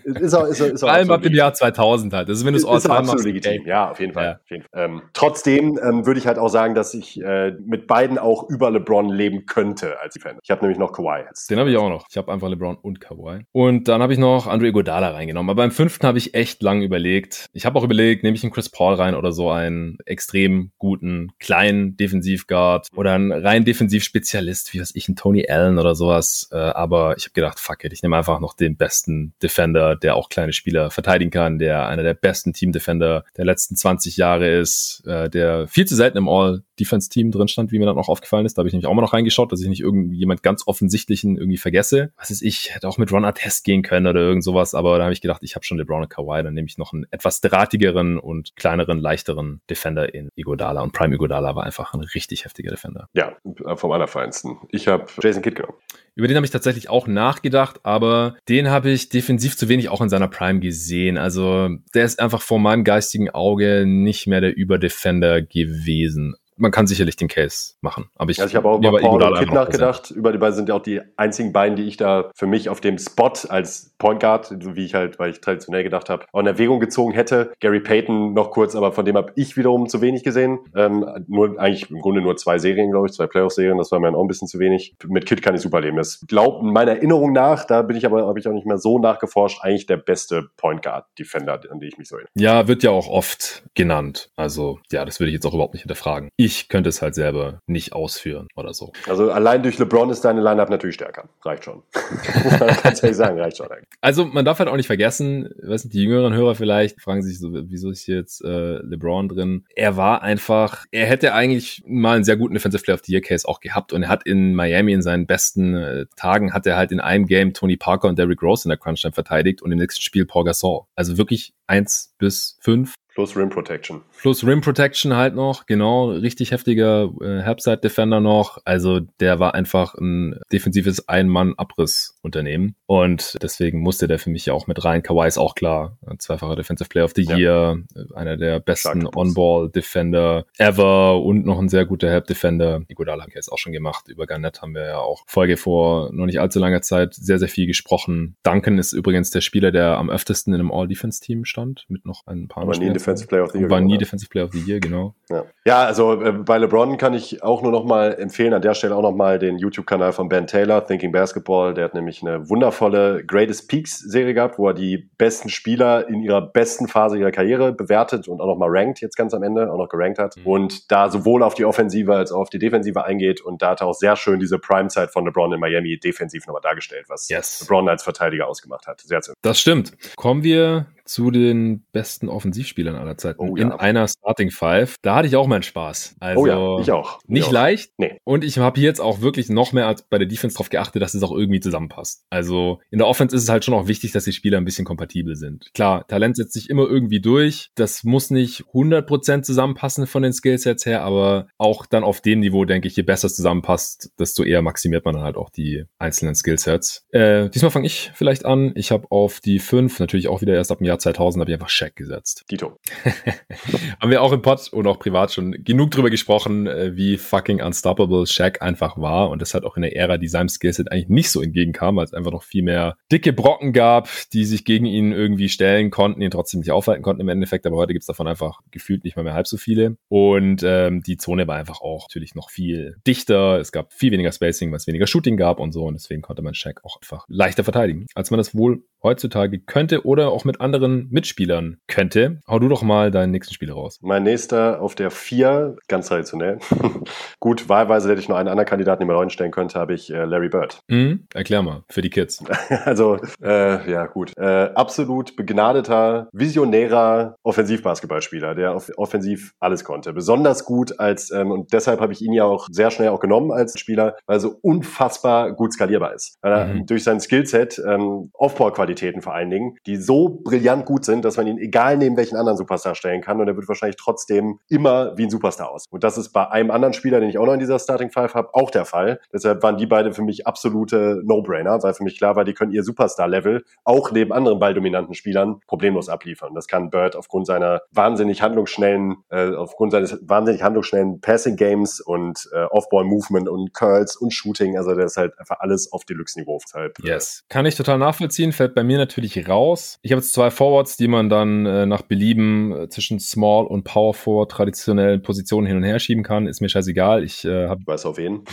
ist auch, ist, ist Vor allem ab dem Jahr 2000 halt. Das ist, wenn du es all machst. legitim. Ja, auf jeden Fall. Ja. Auf jeden Fall. Ähm, trotzdem ähm, würde ich halt auch sagen, dass ich äh, mit beiden auch über LeBron leben könnte als Fan. Ich habe nämlich noch Kawhi. Den habe ich auch noch. Ich habe einfach LeBron und Kawhi. Und dann habe ich noch Andre Godala reingenommen. Aber beim fünften habe ich echt lang überlegt. Ich habe auch überlegt, nehme ich einen Chris Paul rein oder so einen extrem guten, kleinen Defensivguard oder einen rein Defensivspezialist, wie weiß ich, ein Tony Allen oder sowas. Äh, aber ich habe gedacht, fuck it, ich nehme einfach noch den besten Defender, der auch kleine Spieler verteidigen kann, der einer der besten Team-Defender der letzten 20 Jahre ist, äh, der viel zu selten im All-Defense-Team drin stand, wie mir dann auch aufgefallen ist. Da habe ich nämlich auch mal noch reingeschaut, dass ich nicht irgendjemand ganz offensichtlichen irgendwie vergesse. Was ist ich, hätte auch mit Ron Artest gehen können oder irgend sowas, aber da habe ich gedacht, ich habe schon LeBron und Kawhi, dann nehme ich noch einen etwas drahtigeren und kleineren, leichteren Defender in Igodala und Prime Igodala war einfach ein richtig heftiger Defender. Ja, vom allerfeinsten. Ich habe Jason Kidd genommen. Über den habe ich tatsächlich auch nachgedacht, aber den habe ich defensiv zu wenig auch in seiner Prime gesehen. Also der ist einfach vor meinem geistigen Auge nicht mehr der Überdefender gewesen man kann sicherlich den Case machen. Aber ich, also ich habe auch über Paul und Kid nachgedacht. Über die beiden sind ja auch die einzigen beiden, die ich da für mich auf dem Spot als Point Guard, wie ich halt, weil ich traditionell gedacht habe, auch in Erwägung gezogen hätte. Gary Payton noch kurz, aber von dem habe ich wiederum zu wenig gesehen. Ähm, nur eigentlich im Grunde nur zwei Serien, glaube ich, zwei Playoff-Serien. Das war mir auch ein bisschen zu wenig. Mit Kid kann ich super leben. Das glaubt meiner Erinnerung nach, da bin ich aber, habe ich auch nicht mehr so nachgeforscht, eigentlich der beste Point Guard Defender, an den ich mich so erinnere. Ja, wird ja auch oft genannt. Also ja, das würde ich jetzt auch überhaupt nicht hinterfragen ich könnte es halt selber nicht ausführen oder so. Also allein durch LeBron ist deine Lineup natürlich stärker. Reicht schon. Kannst du sagen, reicht schon. Eigentlich. Also man darf halt auch nicht vergessen, weiß nicht, die jüngeren Hörer vielleicht fragen sich so, wieso ist hier jetzt äh, LeBron drin? Er war einfach, er hätte eigentlich mal einen sehr guten Defensive Player of the Year Case auch gehabt und er hat in Miami in seinen besten äh, Tagen hat er halt in einem Game Tony Parker und Derrick Rose in der Crunch Time verteidigt und im nächsten Spiel Paul Gasol. Also wirklich eins bis fünf Plus Rim Protection. Plus Rim Protection halt noch, genau, richtig heftiger äh, Herbside Defender noch. Also der war einfach ein defensives Ein-Mann-Abriss-Unternehmen. Und deswegen musste der für mich ja auch mit rein. Kawhi ist auch klar, zweifacher Defensive Player of the ja. Year, einer der besten On-Ball-Defender ever und noch ein sehr guter Help-Defender. Iguodala haben wir jetzt auch schon gemacht. Über Garnett haben wir ja auch Folge vor noch nicht allzu langer Zeit sehr, sehr viel gesprochen. Duncan ist übrigens der Spieler, der am öftesten in einem All-Defense-Team stand, mit noch ein paar Aber Defensive Player of the Year. War nie Defensive Player of the Year, genau. Ja, ja also äh, bei LeBron kann ich auch nur noch mal empfehlen, an der Stelle auch noch mal den YouTube-Kanal von Ben Taylor, Thinking Basketball. Der hat nämlich eine wundervolle Greatest Peaks-Serie gehabt, wo er die besten Spieler in ihrer besten Phase ihrer Karriere bewertet und auch noch mal rankt jetzt ganz am Ende, auch noch gerankt hat. Mhm. Und da sowohl auf die Offensive als auch auf die Defensive eingeht. Und da hat er auch sehr schön diese Prime-Zeit von LeBron in Miami defensiv nochmal dargestellt, was yes. LeBron als Verteidiger ausgemacht hat. Sehr schön. Das stimmt. Kommen wir zu den besten Offensivspielern aller Zeiten oh, ja. in einer Starting Five. Da hatte ich auch meinen Spaß. Also oh ja, ich auch. Ich nicht auch. leicht. Nee. Und ich habe jetzt auch wirklich noch mehr als bei der Defense darauf geachtet, dass es auch irgendwie zusammenpasst. Also in der Offense ist es halt schon auch wichtig, dass die Spieler ein bisschen kompatibel sind. Klar, Talent setzt sich immer irgendwie durch. Das muss nicht 100% zusammenpassen von den Skillsets her, aber auch dann auf dem Niveau, denke ich, je besser es zusammenpasst, desto eher maximiert man dann halt auch die einzelnen Skillsets. Äh, diesmal fange ich vielleicht an. Ich habe auf die 5 natürlich auch wieder erst ab dem Jahr Jahr 2000 habe ich einfach Shaq gesetzt. Dito. Haben wir auch im Pod und auch privat schon genug drüber gesprochen, äh, wie fucking unstoppable Shaq einfach war und das hat auch in der Ära, die seinem Skillset eigentlich nicht so entgegenkam, weil es einfach noch viel mehr dicke Brocken gab, die sich gegen ihn irgendwie stellen konnten, ihn trotzdem nicht aufhalten konnten im Endeffekt, aber heute gibt es davon einfach gefühlt nicht mal mehr halb so viele und ähm, die Zone war einfach auch natürlich noch viel dichter, es gab viel weniger Spacing, weil es weniger Shooting gab und so und deswegen konnte man Shaq auch einfach leichter verteidigen, als man das wohl heutzutage könnte oder auch mit anderen Mitspielern könnte. Hau du doch mal deinen nächsten Spieler raus. Mein nächster auf der 4, ganz traditionell. Gut, wahlweise hätte ich nur einen anderen Kandidaten, den man reinstellen könnte, habe ich äh, Larry Bird. Mhm, erklär mal, für die Kids. also, äh, ja, gut. Äh, absolut begnadeter, visionärer Offensivbasketballspieler, der off offensiv alles konnte. Besonders gut als, ähm, und deshalb habe ich ihn ja auch sehr schnell auch genommen als Spieler, weil er so unfassbar gut skalierbar ist. Weil er mhm. durch sein Skillset ähm, Aufbauqualität Off-Ball-Qualitäten vor allen Dingen, die so brillant gut sind, dass man ihn egal neben welchen anderen Superstar stellen kann und er wird wahrscheinlich trotzdem immer wie ein Superstar aus. Und das ist bei einem anderen Spieler, den ich auch noch in dieser Starting Five habe, auch der Fall. Deshalb waren die beide für mich absolute No-Brainer, weil für mich klar war, die können ihr Superstar-Level auch neben anderen balldominanten Spielern problemlos abliefern. Das kann Bird aufgrund seiner wahnsinnig handlungsschnellen, äh, aufgrund seines wahnsinnig handlungsschnellen Passing Games und äh, Off-Ball-Movement und Curls und Shooting. Also der ist halt einfach alles auf Deluxe-Niveau. Äh, yes. Kann ich total nachvollziehen, fällt bei mir natürlich raus. Ich habe jetzt zwei Forwards, die man dann äh, nach Belieben äh, zwischen Small und Power Forward traditionellen Positionen hin und her schieben kann. Ist mir scheißegal. Ich äh, habe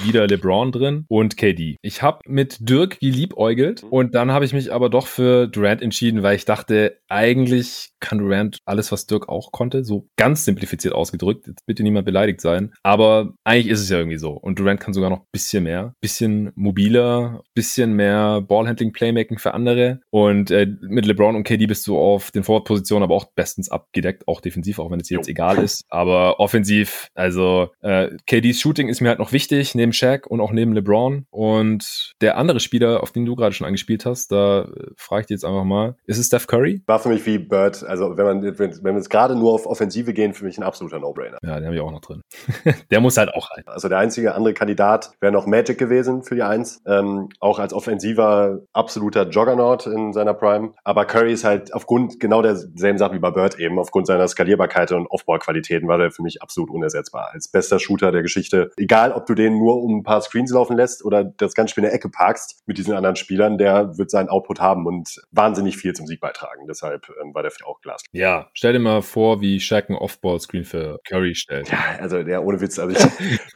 wieder LeBron drin und KD. Ich habe mit Dirk geliebäugelt mhm. und dann habe ich mich aber doch für Durant entschieden, weil ich dachte, eigentlich kann Durant alles, was Dirk auch konnte, so ganz simplifiziert ausgedrückt. Jetzt bitte niemand beleidigt sein. Aber eigentlich ist es ja irgendwie so. Und Durant kann sogar noch ein bisschen mehr. Bisschen mobiler, bisschen mehr Ballhandling, Playmaking für andere. Und äh, mit LeBron und KD bist du auf den Forward-Positionen aber auch bestens abgedeckt, auch defensiv, auch wenn es jetzt egal ist. Aber offensiv, also äh, KDs Shooting ist mir halt noch wichtig, neben Shaq und auch neben LeBron. Und der andere Spieler, auf den du gerade schon angespielt hast, da äh, frage ich dich jetzt einfach mal, ist es Steph Curry? War für mich wie Bird also wenn man, wenn, wenn wir jetzt gerade nur auf Offensive gehen, für mich ein absoluter No-Brainer. Ja, den habe ich auch noch drin. der muss halt auch rein. Also der einzige andere Kandidat wäre noch Magic gewesen für die Eins. Ähm, auch als offensiver absoluter Juggernaut in seiner Prime. Aber Curry ist halt aufgrund genau derselben Sache wie bei Bird eben, aufgrund seiner Skalierbarkeit und Offball-Qualitäten war der für mich absolut unersetzbar. Als bester Shooter der Geschichte. Egal, ob du den nur um ein paar Screens laufen lässt oder das ganze Spiel in der Ecke parkst mit diesen anderen Spielern, der wird seinen Output haben und wahnsinnig viel zum Sieg beitragen. Deshalb ähm, war der auch Glas. Ja, stell dir mal vor, wie Shaq ein Off-Ball-Screen für Curry stellt. Ja, also der ohne Witz, also ich,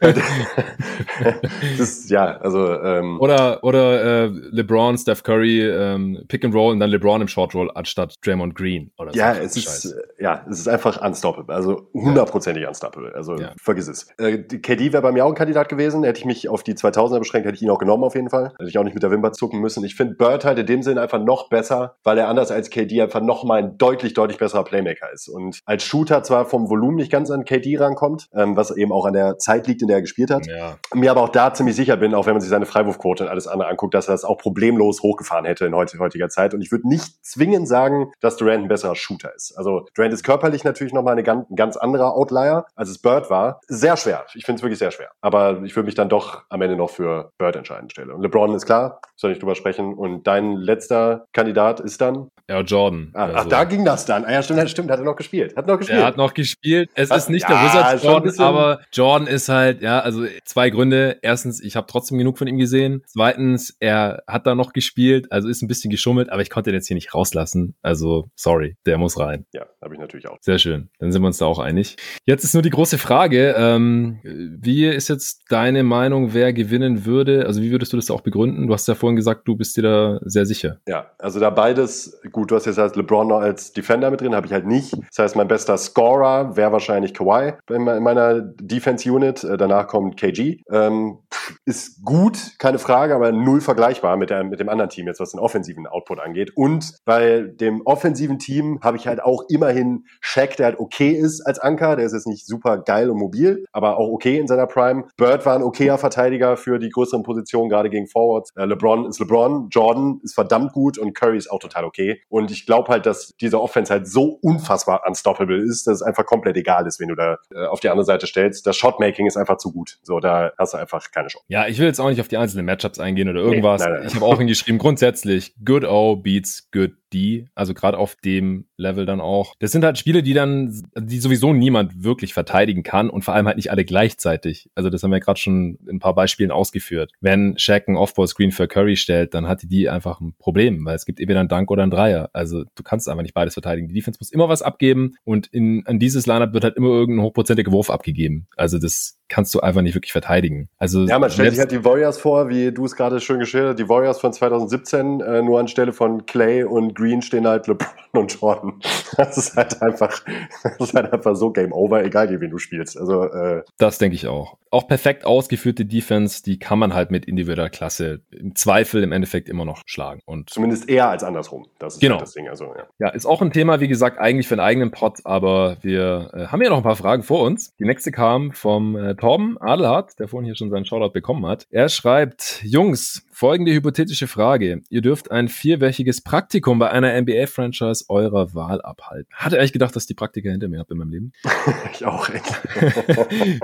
das ist, ja, also ähm, oder oder äh, LeBron, Steph Curry, ähm, Pick and Roll und dann LeBron im Short Roll anstatt Draymond Green oder so. Ja, es ist ja, es ist einfach unstoppable, also hundertprozentig ja. unstoppable. Also ja. vergiss es. Äh, KD wäre bei mir auch ein Kandidat gewesen. Hätte ich mich auf die 2000er beschränkt, hätte ich ihn auch genommen auf jeden Fall. Hätte ich auch nicht mit der Wimper zucken müssen. Ich finde Bird halt in dem Sinn einfach noch besser, weil er anders als KD einfach noch mal ein deutlich deutlich besserer Playmaker ist. Und als Shooter zwar vom Volumen nicht ganz an KD rankommt, ähm, was eben auch an der Zeit liegt, in der er gespielt hat. Ja. Mir aber auch da ziemlich sicher bin, auch wenn man sich seine Freiwurfquote und alles andere anguckt, dass er das auch problemlos hochgefahren hätte in heutiger Zeit. Und ich würde nicht zwingend sagen, dass Durant ein besserer Shooter ist. Also Durant ist körperlich natürlich nochmal eine ganz, ein ganz anderer Outlier, als es Bird war. Sehr schwer. Ich finde es wirklich sehr schwer. Aber ich würde mich dann doch am Ende noch für Bird entscheiden stelle. Und LeBron ist klar, soll ich drüber sprechen. Und dein letzter Kandidat ist dann? Ja, Jordan. Ah, also. Ach, da ging das dann. Ah ja, stimmt, stimmt, hat er noch gespielt. Hat noch gespielt. Er hat noch gespielt. Es Was? ist nicht ja, der Wizards Jordan, aber Jordan ist halt, ja, also zwei Gründe. Erstens, ich habe trotzdem genug von ihm gesehen. Zweitens, er hat da noch gespielt, also ist ein bisschen geschummelt, aber ich konnte den jetzt hier nicht rauslassen. Also, sorry, der muss rein. Ja, habe ich natürlich auch. Sehr schön. Dann sind wir uns da auch einig. Jetzt ist nur die große Frage, ähm, wie ist jetzt deine Meinung, wer gewinnen würde? Also, wie würdest du das auch begründen? Du hast ja vorhin gesagt, du bist dir da sehr sicher. Ja, also da beides, gut, du hast jetzt als LeBron noch als Defender mit drin, habe ich halt nicht. Das heißt, mein bester Scorer wäre wahrscheinlich Kawhi in meiner Defense Unit. Äh, danach kommt KG. Ähm, ist gut, keine Frage, aber null vergleichbar mit, der, mit dem anderen Team jetzt, was den offensiven Output angeht. Und bei dem offensiven Team habe ich halt auch immerhin Shaq, der halt okay ist als Anker. Der ist jetzt nicht super geil und mobil, aber auch okay in seiner Prime. Bird war ein okayer Verteidiger für die größeren Positionen, gerade gegen Forwards. Äh, LeBron ist LeBron, Jordan ist verdammt gut und Curry ist auch total okay. Und ich glaube halt, dass diese Offense halt so unfassbar unstoppable ist, dass es einfach komplett egal ist, wenn du da äh, auf die andere Seite stellst. Das Shotmaking ist einfach zu gut. So, da hast du einfach keine Chance. Ja, ich will jetzt auch nicht auf die einzelnen Matchups eingehen oder irgendwas. Nee, nein, nein. Ich habe auch hingeschrieben, grundsätzlich, good O beats good D, also gerade auf dem Level dann auch. Das sind halt Spiele, die dann, die sowieso niemand wirklich verteidigen kann und vor allem halt nicht alle gleichzeitig. Also das haben wir gerade schon in ein paar Beispielen ausgeführt. Wenn Shaq ein Offball-Screen für Curry stellt, dann hat die einfach ein Problem, weil es gibt entweder einen Dank oder einen Dreier. Also du kannst einfach nicht beides verteidigen. Die Defense muss immer was abgeben und in, an dieses Lineup wird halt immer irgendein hochprozentiger Wurf abgegeben. Also das kannst du einfach nicht wirklich verteidigen. Also ja, man stellt sich halt die Warriors vor, wie du es gerade schön geschildert hast, die Warriors von 2017 äh, nur anstelle von Clay und Green stehen halt LeBron und Jordan. Das ist halt einfach, das ist halt einfach so Game Over, egal wen du spielst. Also äh, das denke ich auch. Auch perfekt ausgeführte Defense, die kann man halt mit individueller Klasse im Zweifel im Endeffekt immer noch schlagen. Und zumindest eher als andersrum. Das ist genau. Halt das Ding. Also ja. ja, ist auch ein Thema, wie gesagt, eigentlich für einen eigenen Pod, aber wir äh, haben ja noch ein paar Fragen vor uns. Die nächste kam vom äh, Torben Adelhardt, der vorhin hier schon seinen Shoutout bekommen hat. Er schreibt, Jungs, folgende hypothetische Frage. Ihr dürft ein vierwöchiges Praktikum bei einer NBA-Franchise eurer Wahl abhalten. Hatte eigentlich gedacht, dass die Praktika hinter mir habe in meinem Leben. ich auch, echt.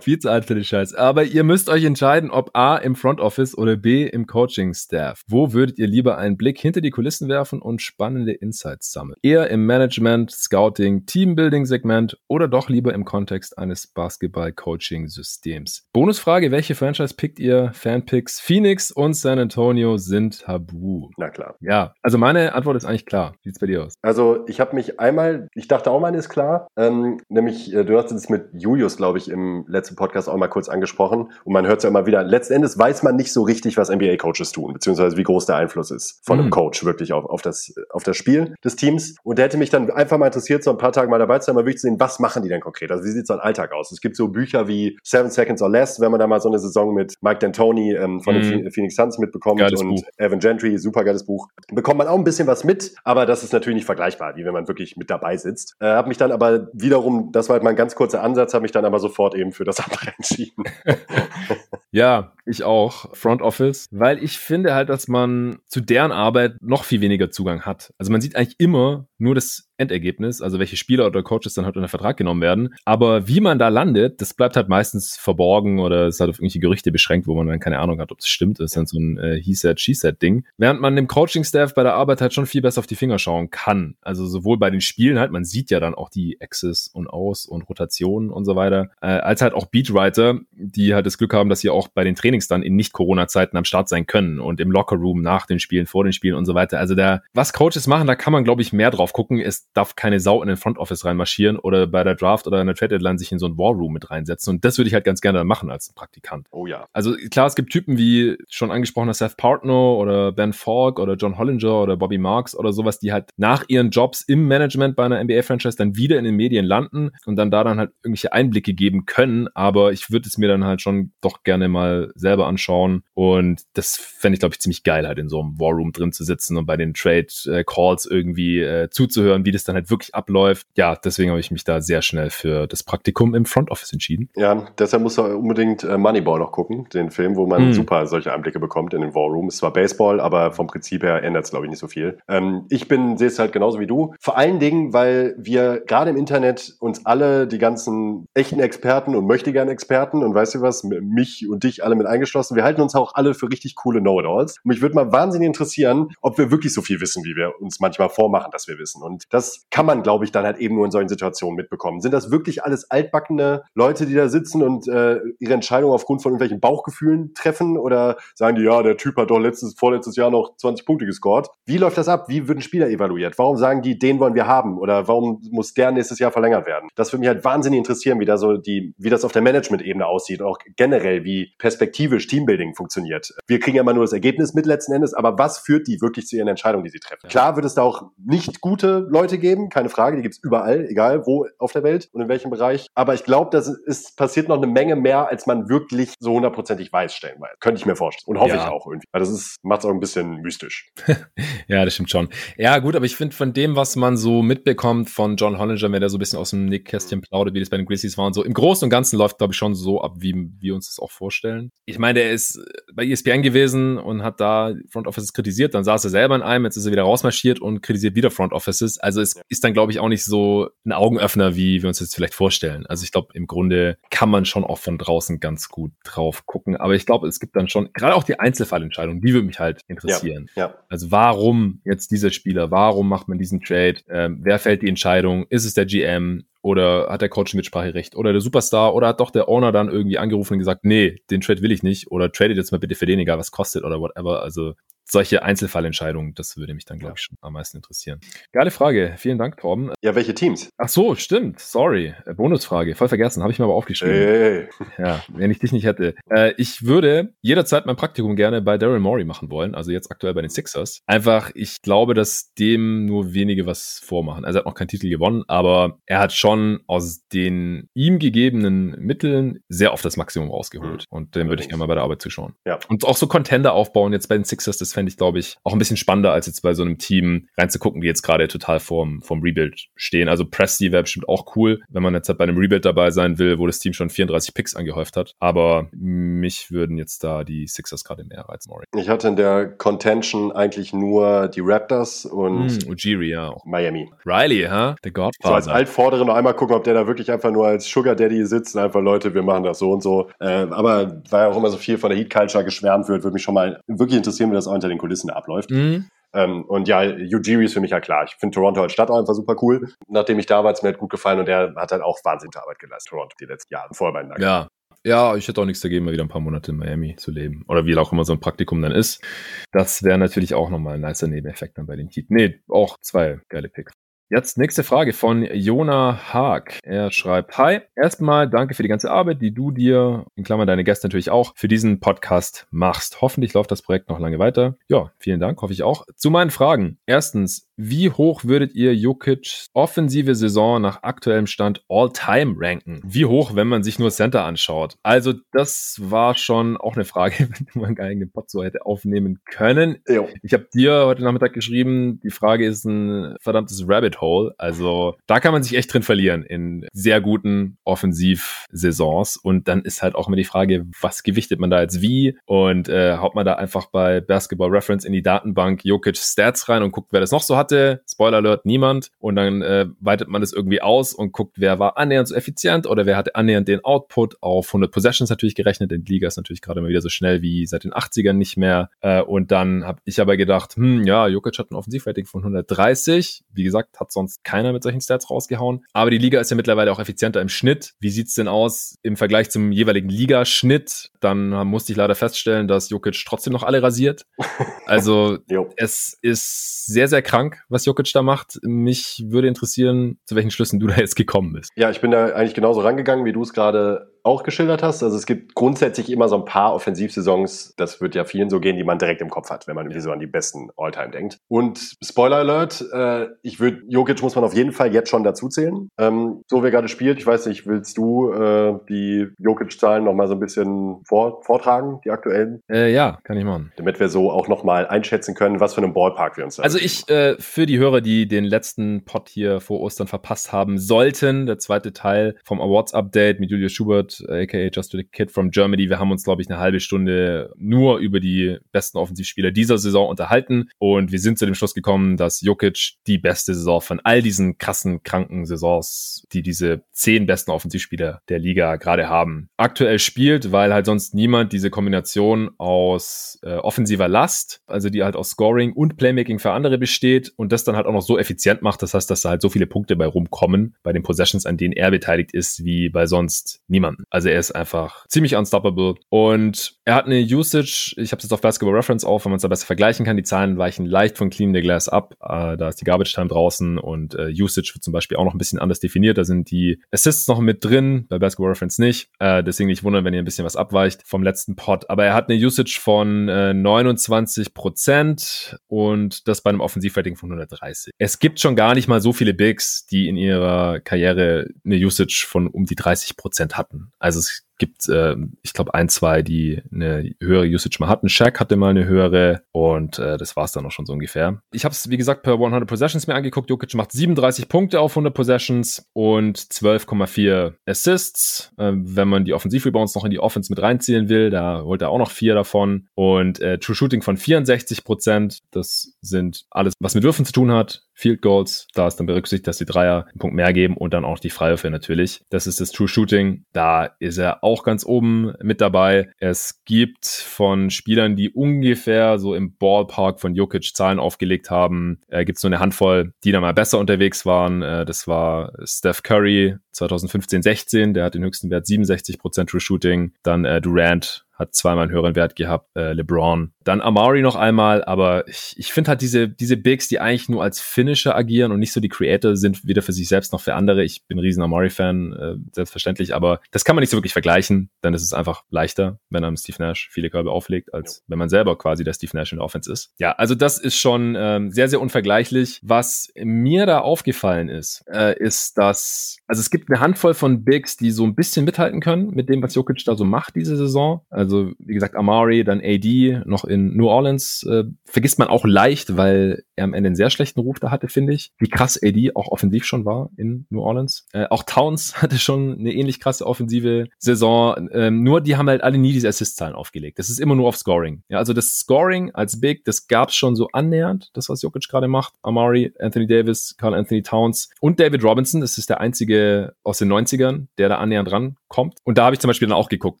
Viel zu alt für den Scheiß. Aber ihr müsst euch entscheiden, ob A im Front Office oder B im Coaching-Staff. Wo würdet ihr lieber einen Blick hinter die Kulissen werfen und spannende Insights sammeln? Eher im Management, Scouting, Teambuilding-Segment oder doch lieber im Kontext eines Basketball-Coaching-Systems? Bonusfrage, welche Franchise pickt ihr? Fanpicks Phoenix und San Antonio sind tabu. Na klar. Ja, also meine Antwort ist eigentlich klar. Wie sieht's bei dir aus? Also ich habe mich einmal, ich dachte auch, meine ist klar, ähm, nämlich äh, du hast es mit Julius, glaube ich, im letzten Podcast auch mal kurz angesprochen und man hört es ja immer wieder, letzten Endes weiß man nicht so richtig, was NBA-Coaches tun, beziehungsweise wie groß der Einfluss ist von mhm. einem Coach wirklich auf, auf, das, auf das Spiel des Teams und der hätte mich dann einfach mal interessiert, so ein paar Tage mal dabei zu sein, mal wirklich zu sehen, was machen die denn konkret? Also wie sieht so ein Alltag aus? Es gibt so Bücher wie Seven Seconds or Less, wenn man da mal so eine Saison mit Mike D'Antoni ähm, von mhm. den Phoenix Suns mitbekommt geiles und Buch. Evan Gentry, super geiles Buch, bekommt man auch ein bisschen was mit, aber das ist natürlich nicht vergleichbar, wie wenn man wirklich mit dabei sitzt. Äh, habe mich dann aber wiederum, das war halt mein ganz kurzer Ansatz, habe mich dann aber sofort eben für das andere entschieden. ja, ich auch. Front Office, weil ich finde halt, dass man zu deren Arbeit noch viel weniger Zugang hat. Also man sieht eigentlich immer nur das Endergebnis, also welche Spieler oder Coaches dann halt unter Vertrag genommen werden. Aber wie man da landet, das bleibt halt meistens verborgen oder ist halt auf irgendwelche Gerüchte beschränkt, wo man dann keine Ahnung hat, ob es stimmt. Das ist dann so ein äh, He said, She said Ding. Während man dem Coaching-Staff bei der Arbeit halt schon viel besser auf die Finger schauen kann. Also sowohl bei den Spielen halt, man sieht ja dann auch die Access und Aus und Rotationen und so weiter, äh, als halt auch Beatwriter, die halt das Glück haben, dass sie auch bei den Trainings dann in Nicht-Corona-Zeiten am Start sein können und im Locker-Room nach den Spielen, vor den Spielen und so weiter. Also da, was Coaches machen, da kann man, glaube ich, mehr drauf gucken. Es darf keine Sau in den Front Office reinmarschieren oder bei der Draft oder in der Trade Deadline sich in so ein War Room mit reinsetzen. Und das würde ich halt ganz gerne machen als Praktikant. Oh ja. Also klar, es gibt Typen wie schon angesprochener Seth Partner oder Ben Falk oder John Hollinger oder Bobby Marks oder sowas, die halt nach ihren Jobs im Management bei einer NBA-Franchise dann wieder in den Medien landen und dann da dann halt irgendwelche Einblicke geben können. Aber ich würde es mir dann halt schon doch gerne mal selber anschauen. Und das fände ich, glaube ich, ziemlich geil, halt in so einem War Room drin zu sitzen und bei den Trade äh, Calls irgendwie äh, zuzuhören, wie das dann halt wirklich abläuft. Ja, deswegen habe ich mich da sehr schnell für das Praktikum im Front Office entschieden. Ja, deshalb muss er unbedingt äh, Moneyball noch gucken, den Film, wo man mhm. super solche Einblicke bekommt in den War Room. Ist zwar Baseball, aber vom Prinzip her ändert es, glaube ich, nicht so viel. Ähm, ich bin, sehe es halt genauso wie du. Vor allen Dingen, weil wir gerade im Internet uns alle, die ganzen echten Experten und möchte gern Experten und weißt du was, mich und dich alle mit eingeschlossen, wir halten uns auch alle für richtig coole Know-it-alls. Mich würde mal wahnsinnig interessieren, ob wir wirklich so viel wissen, wie wir uns manchmal vormachen, dass wir wissen. Und das kann man, glaube ich, dann halt eben nur in solchen Situationen mitbekommen. Sind das wirklich alles altbackene Leute, die da sitzen und äh, ihre Entscheidung aufgrund von irgendwelchen Bauchgefühlen treffen? Oder sagen die, ja, der Typ hat doch letztes, vorletztes Jahr noch 20 Punkte gescored. Wie läuft das ab? Wie wird ein Spieler evaluiert? Warum sagen die, den wollen wir haben? Oder warum muss der nächstes Jahr verlängert werden? Das würde mich halt wahnsinnig interessieren, wie da so die, wie das auf der Management-Ebene aussieht und auch generell, wie perspektivisch Teambuilding funktioniert. Wir kriegen ja immer nur das Ergebnis mit letzten Endes, aber was führt die wirklich zu ihren Entscheidungen, die sie treffen? Klar wird es da auch nicht gute Leute geben, keine Frage, die gibt es überall, egal wo auf der Welt und in welchem Bereich. Aber ich glaube, dass es passiert noch eine Menge mehr, als man wirklich so hundertprozentig weiß, stellenweise. Könnte ich mir vorstellen. Und hoffe ja. ich auch irgendwie. Weil das macht es auch ein bisschen mystisch. ja, das stimmt schon. Ja, gut, aber ich finde von dem, was man so mitbekommt von John Hollinger, wenn er so ein bisschen aus dem Nickkästchen plaudert, wie das bei den Grizzlies war und so, im Großen und Ganzen läuft, glaube ich, schon so ab, wie wir uns das auch vorstellen. Ich meine, der ist bei ESPN gewesen und hat da Front Offices kritisiert, dann saß er selber in einem, jetzt ist er wieder rausmarschiert und kritisiert wieder Front Offices. Also es ist dann, glaube ich, auch nicht so ein Augenöffner, wie wir uns jetzt vielleicht vorstellen. Also ich glaube, im Grunde kann man schon auch von draußen ganz gut drauf gucken. Aber ich glaube, es gibt dann schon, gerade auch die Einzelfallentscheidung, die würde mich halt interessieren. Ja, ja. Also warum jetzt dieser Spieler? Warum macht man diesen Trade? Ähm, wer fällt die Entscheidung? Ist es der GM? Oder hat der Coach Mitspracherecht? Oder der Superstar? Oder hat doch der Owner dann irgendwie angerufen und gesagt, nee, den Trade will ich nicht. Oder tradet jetzt mal bitte für den, egal was kostet oder whatever. Also solche Einzelfallentscheidungen, das würde mich dann, glaube ich, schon am meisten interessieren. Geile Frage. Vielen Dank, Torben. Ja, welche Teams? Ach so, stimmt. Sorry. Äh, Bonusfrage. Voll vergessen. Habe ich mir aber aufgeschrieben. Hey. Ja, wenn ich dich nicht hätte. Äh, ich würde jederzeit mein Praktikum gerne bei Daryl Morey machen wollen. Also jetzt aktuell bei den Sixers. Einfach, ich glaube, dass dem nur wenige was vormachen. Also er hat noch keinen Titel gewonnen, aber er hat schon aus den ihm gegebenen Mitteln sehr oft das Maximum rausgeholt. Mhm. Und dem würde ich gerne mal bei der Arbeit zuschauen. Ja. Und auch so Contender aufbauen jetzt bei den Sixers, das fände ich, glaube ich, auch ein bisschen spannender, als jetzt bei so einem Team reinzugucken, die jetzt gerade total vorm, vorm Rebuild stehen. Also Presti wäre bestimmt auch cool, wenn man jetzt halt bei einem Rebuild dabei sein will, wo das Team schon 34 Picks angehäuft hat. Aber mich würden jetzt da die Sixers gerade mehr reizen. Ich hatte in der Contention eigentlich nur die Raptors und mm, Ujiri, ja. Miami. Riley, ha? Huh? Der Godfather. So als Altvordere noch einmal gucken, ob der da wirklich einfach nur als Sugar Daddy sitzt und einfach Leute, wir machen das so und so. Äh, aber weil auch immer so viel von der Heat Culture geschwärmt wird, würde mich schon mal wirklich interessieren, wie das auch hinter den Kulissen abläuft. Mhm. Ähm, und ja, Ujiri ist für mich ja klar. Ich finde Toronto als Stadt auch einfach super cool. Nachdem ich da war, hat es mir halt gut gefallen und der hat halt auch wahnsinnige Arbeit geleistet, Toronto, die letzten Jahre, vor beiden Ja, ja, ich hätte auch nichts dagegen, mal wieder ein paar Monate in Miami zu leben. Oder wie auch immer so ein Praktikum dann ist. Das wäre natürlich auch nochmal ein nicer Nebeneffekt dann bei den Heat. Nee, auch zwei geile Picks. Jetzt nächste Frage von Jona Haag. Er schreibt, Hi, erstmal danke für die ganze Arbeit, die du dir, in Klammern deine Gäste natürlich auch, für diesen Podcast machst. Hoffentlich läuft das Projekt noch lange weiter. Ja, vielen Dank, hoffe ich auch. Zu meinen Fragen. Erstens, wie hoch würdet ihr Jokic offensive Saison nach aktuellem Stand All-Time ranken? Wie hoch, wenn man sich nur Center anschaut? Also, das war schon auch eine Frage, wenn man einen eigenen Pod so hätte aufnehmen können. Jo. Ich habe dir heute Nachmittag geschrieben, die Frage ist ein verdammtes Rabbit Hole. Also, da kann man sich echt drin verlieren in sehr guten Offensivsaisons. Und dann ist halt auch immer die Frage, was gewichtet man da jetzt wie? Und äh, haut man da einfach bei Basketball Reference in die Datenbank Jokic Stats rein und guckt, wer das noch so hat hatte, Spoiler Alert, niemand. Und dann äh, weitet man das irgendwie aus und guckt, wer war annähernd so effizient oder wer hatte annähernd den Output auf 100 Possessions natürlich gerechnet. Denn die Liga ist natürlich gerade mal wieder so schnell wie seit den 80ern nicht mehr. Äh, und dann habe ich aber gedacht, hm, ja, Jokic hat ein Offensivrating von 130. Wie gesagt, hat sonst keiner mit solchen Stats rausgehauen. Aber die Liga ist ja mittlerweile auch effizienter im Schnitt. Wie sieht's denn aus im Vergleich zum jeweiligen Ligaschnitt? Dann musste ich leider feststellen, dass Jokic trotzdem noch alle rasiert. Also es ist sehr, sehr krank, was Jokic da macht. Mich würde interessieren, zu welchen Schlüssen du da jetzt gekommen bist. Ja, ich bin da eigentlich genauso rangegangen, wie du es gerade auch geschildert hast. Also es gibt grundsätzlich immer so ein paar Offensivsaisons, das wird ja vielen so gehen, die man direkt im Kopf hat, wenn man irgendwie so an die besten Alltime denkt. Und Spoiler Alert, äh, ich würde, Jokic muss man auf jeden Fall jetzt schon dazu zählen. Ähm, so wie er gerade spielt, ich weiß nicht, willst du äh, die Jokic-Zahlen nochmal so ein bisschen vor, vortragen, die aktuellen? Äh, ja, kann ich machen. Damit wir so auch nochmal einschätzen können, was für einen Ballpark wir uns da Also ich, äh, für die Hörer, die den letzten Pod hier vor Ostern verpasst haben sollten, der zweite Teil vom Awards-Update mit Julius Schubert aka Just a Kid from Germany. Wir haben uns, glaube ich, eine halbe Stunde nur über die besten Offensivspieler dieser Saison unterhalten und wir sind zu dem Schluss gekommen, dass Jokic die beste Saison von all diesen krassen, kranken Saisons, die diese zehn besten Offensivspieler der Liga gerade haben, aktuell spielt, weil halt sonst niemand diese Kombination aus äh, offensiver Last, also die halt aus Scoring und Playmaking für andere besteht und das dann halt auch noch so effizient macht. Das heißt, dass da halt so viele Punkte bei rumkommen, bei den Possessions, an denen er beteiligt ist, wie bei sonst niemandem. Also er ist einfach ziemlich unstoppable. Und er hat eine Usage, ich habe es jetzt auf Basketball Reference auf, wenn man es da besser vergleichen kann. Die Zahlen weichen leicht von Clean the Glass ab. Äh, da ist die Garbage Time draußen und äh, Usage wird zum Beispiel auch noch ein bisschen anders definiert. Da sind die Assists noch mit drin, bei Basketball Reference nicht. Äh, deswegen nicht wundern, wenn ihr ein bisschen was abweicht vom letzten Pod. Aber er hat eine Usage von äh, 29 Prozent und das bei einem Offensivrating von 130. Es gibt schon gar nicht mal so viele Bigs, die in ihrer Karriere eine Usage von um die 30 Prozent hatten. Also es gibt, äh, ich glaube, ein, zwei, die eine höhere Usage mal hatten. Shaq hatte mal eine höhere und äh, das war es dann auch schon so ungefähr. Ich habe es, wie gesagt, per 100 Possessions mir angeguckt. Jokic macht 37 Punkte auf 100 Possessions und 12,4 Assists. Äh, wenn man die Offensivrebounds noch in die Offense mit reinziehen will, da holt er auch noch vier davon. Und äh, True Shooting von 64 Prozent. Das sind alles, was mit Würfen zu tun hat. Field Goals, da ist dann berücksichtigt, dass die Dreier einen Punkt mehr geben und dann auch die Freiwürfe natürlich. Das ist das True Shooting. Da ist er auch ganz oben mit dabei. Es gibt von Spielern, die ungefähr so im Ballpark von Jokic Zahlen aufgelegt haben, äh, gibt es nur eine Handvoll, die da mal besser unterwegs waren. Äh, das war Steph Curry 2015-16, der hat den höchsten Wert 67% True Shooting. Dann äh, Durant hat zweimal einen höheren Wert gehabt, äh, LeBron. Dann Amari noch einmal, aber ich, ich finde halt diese, diese Bigs, die eigentlich nur als Finisher agieren und nicht so die Creator sind, weder für sich selbst noch für andere. Ich bin ein riesen Amari-Fan, äh, selbstverständlich, aber das kann man nicht so wirklich vergleichen, denn es ist einfach leichter, wenn einem Steve Nash viele Körbe auflegt, als wenn man selber quasi der Steve Nash in der Offense ist. Ja, also das ist schon ähm, sehr, sehr unvergleichlich. Was mir da aufgefallen ist, äh, ist, dass, also es gibt eine Handvoll von Bigs, die so ein bisschen mithalten können mit dem, was Jokic da so macht diese Saison. Also Also wie gesagt, Amari, dann AD noch in New Orleans äh, vergisst man auch leicht, weil er am Ende einen sehr schlechten Ruf da hatte, finde ich. Wie krass AD auch offensiv schon war in New Orleans. Äh, auch Towns hatte schon eine ähnlich krasse offensive Saison. Ähm, nur die haben halt alle nie diese Assist-Zahlen aufgelegt. Das ist immer nur auf Scoring. Ja, also das Scoring als Big, das gab's schon so annähernd, das was Jokic gerade macht. Amari, Anthony Davis, Carl Anthony Towns und David Robinson. Das ist der einzige aus den 90ern, der da annähernd rankommt. Und da habe ich zum Beispiel dann auch geguckt.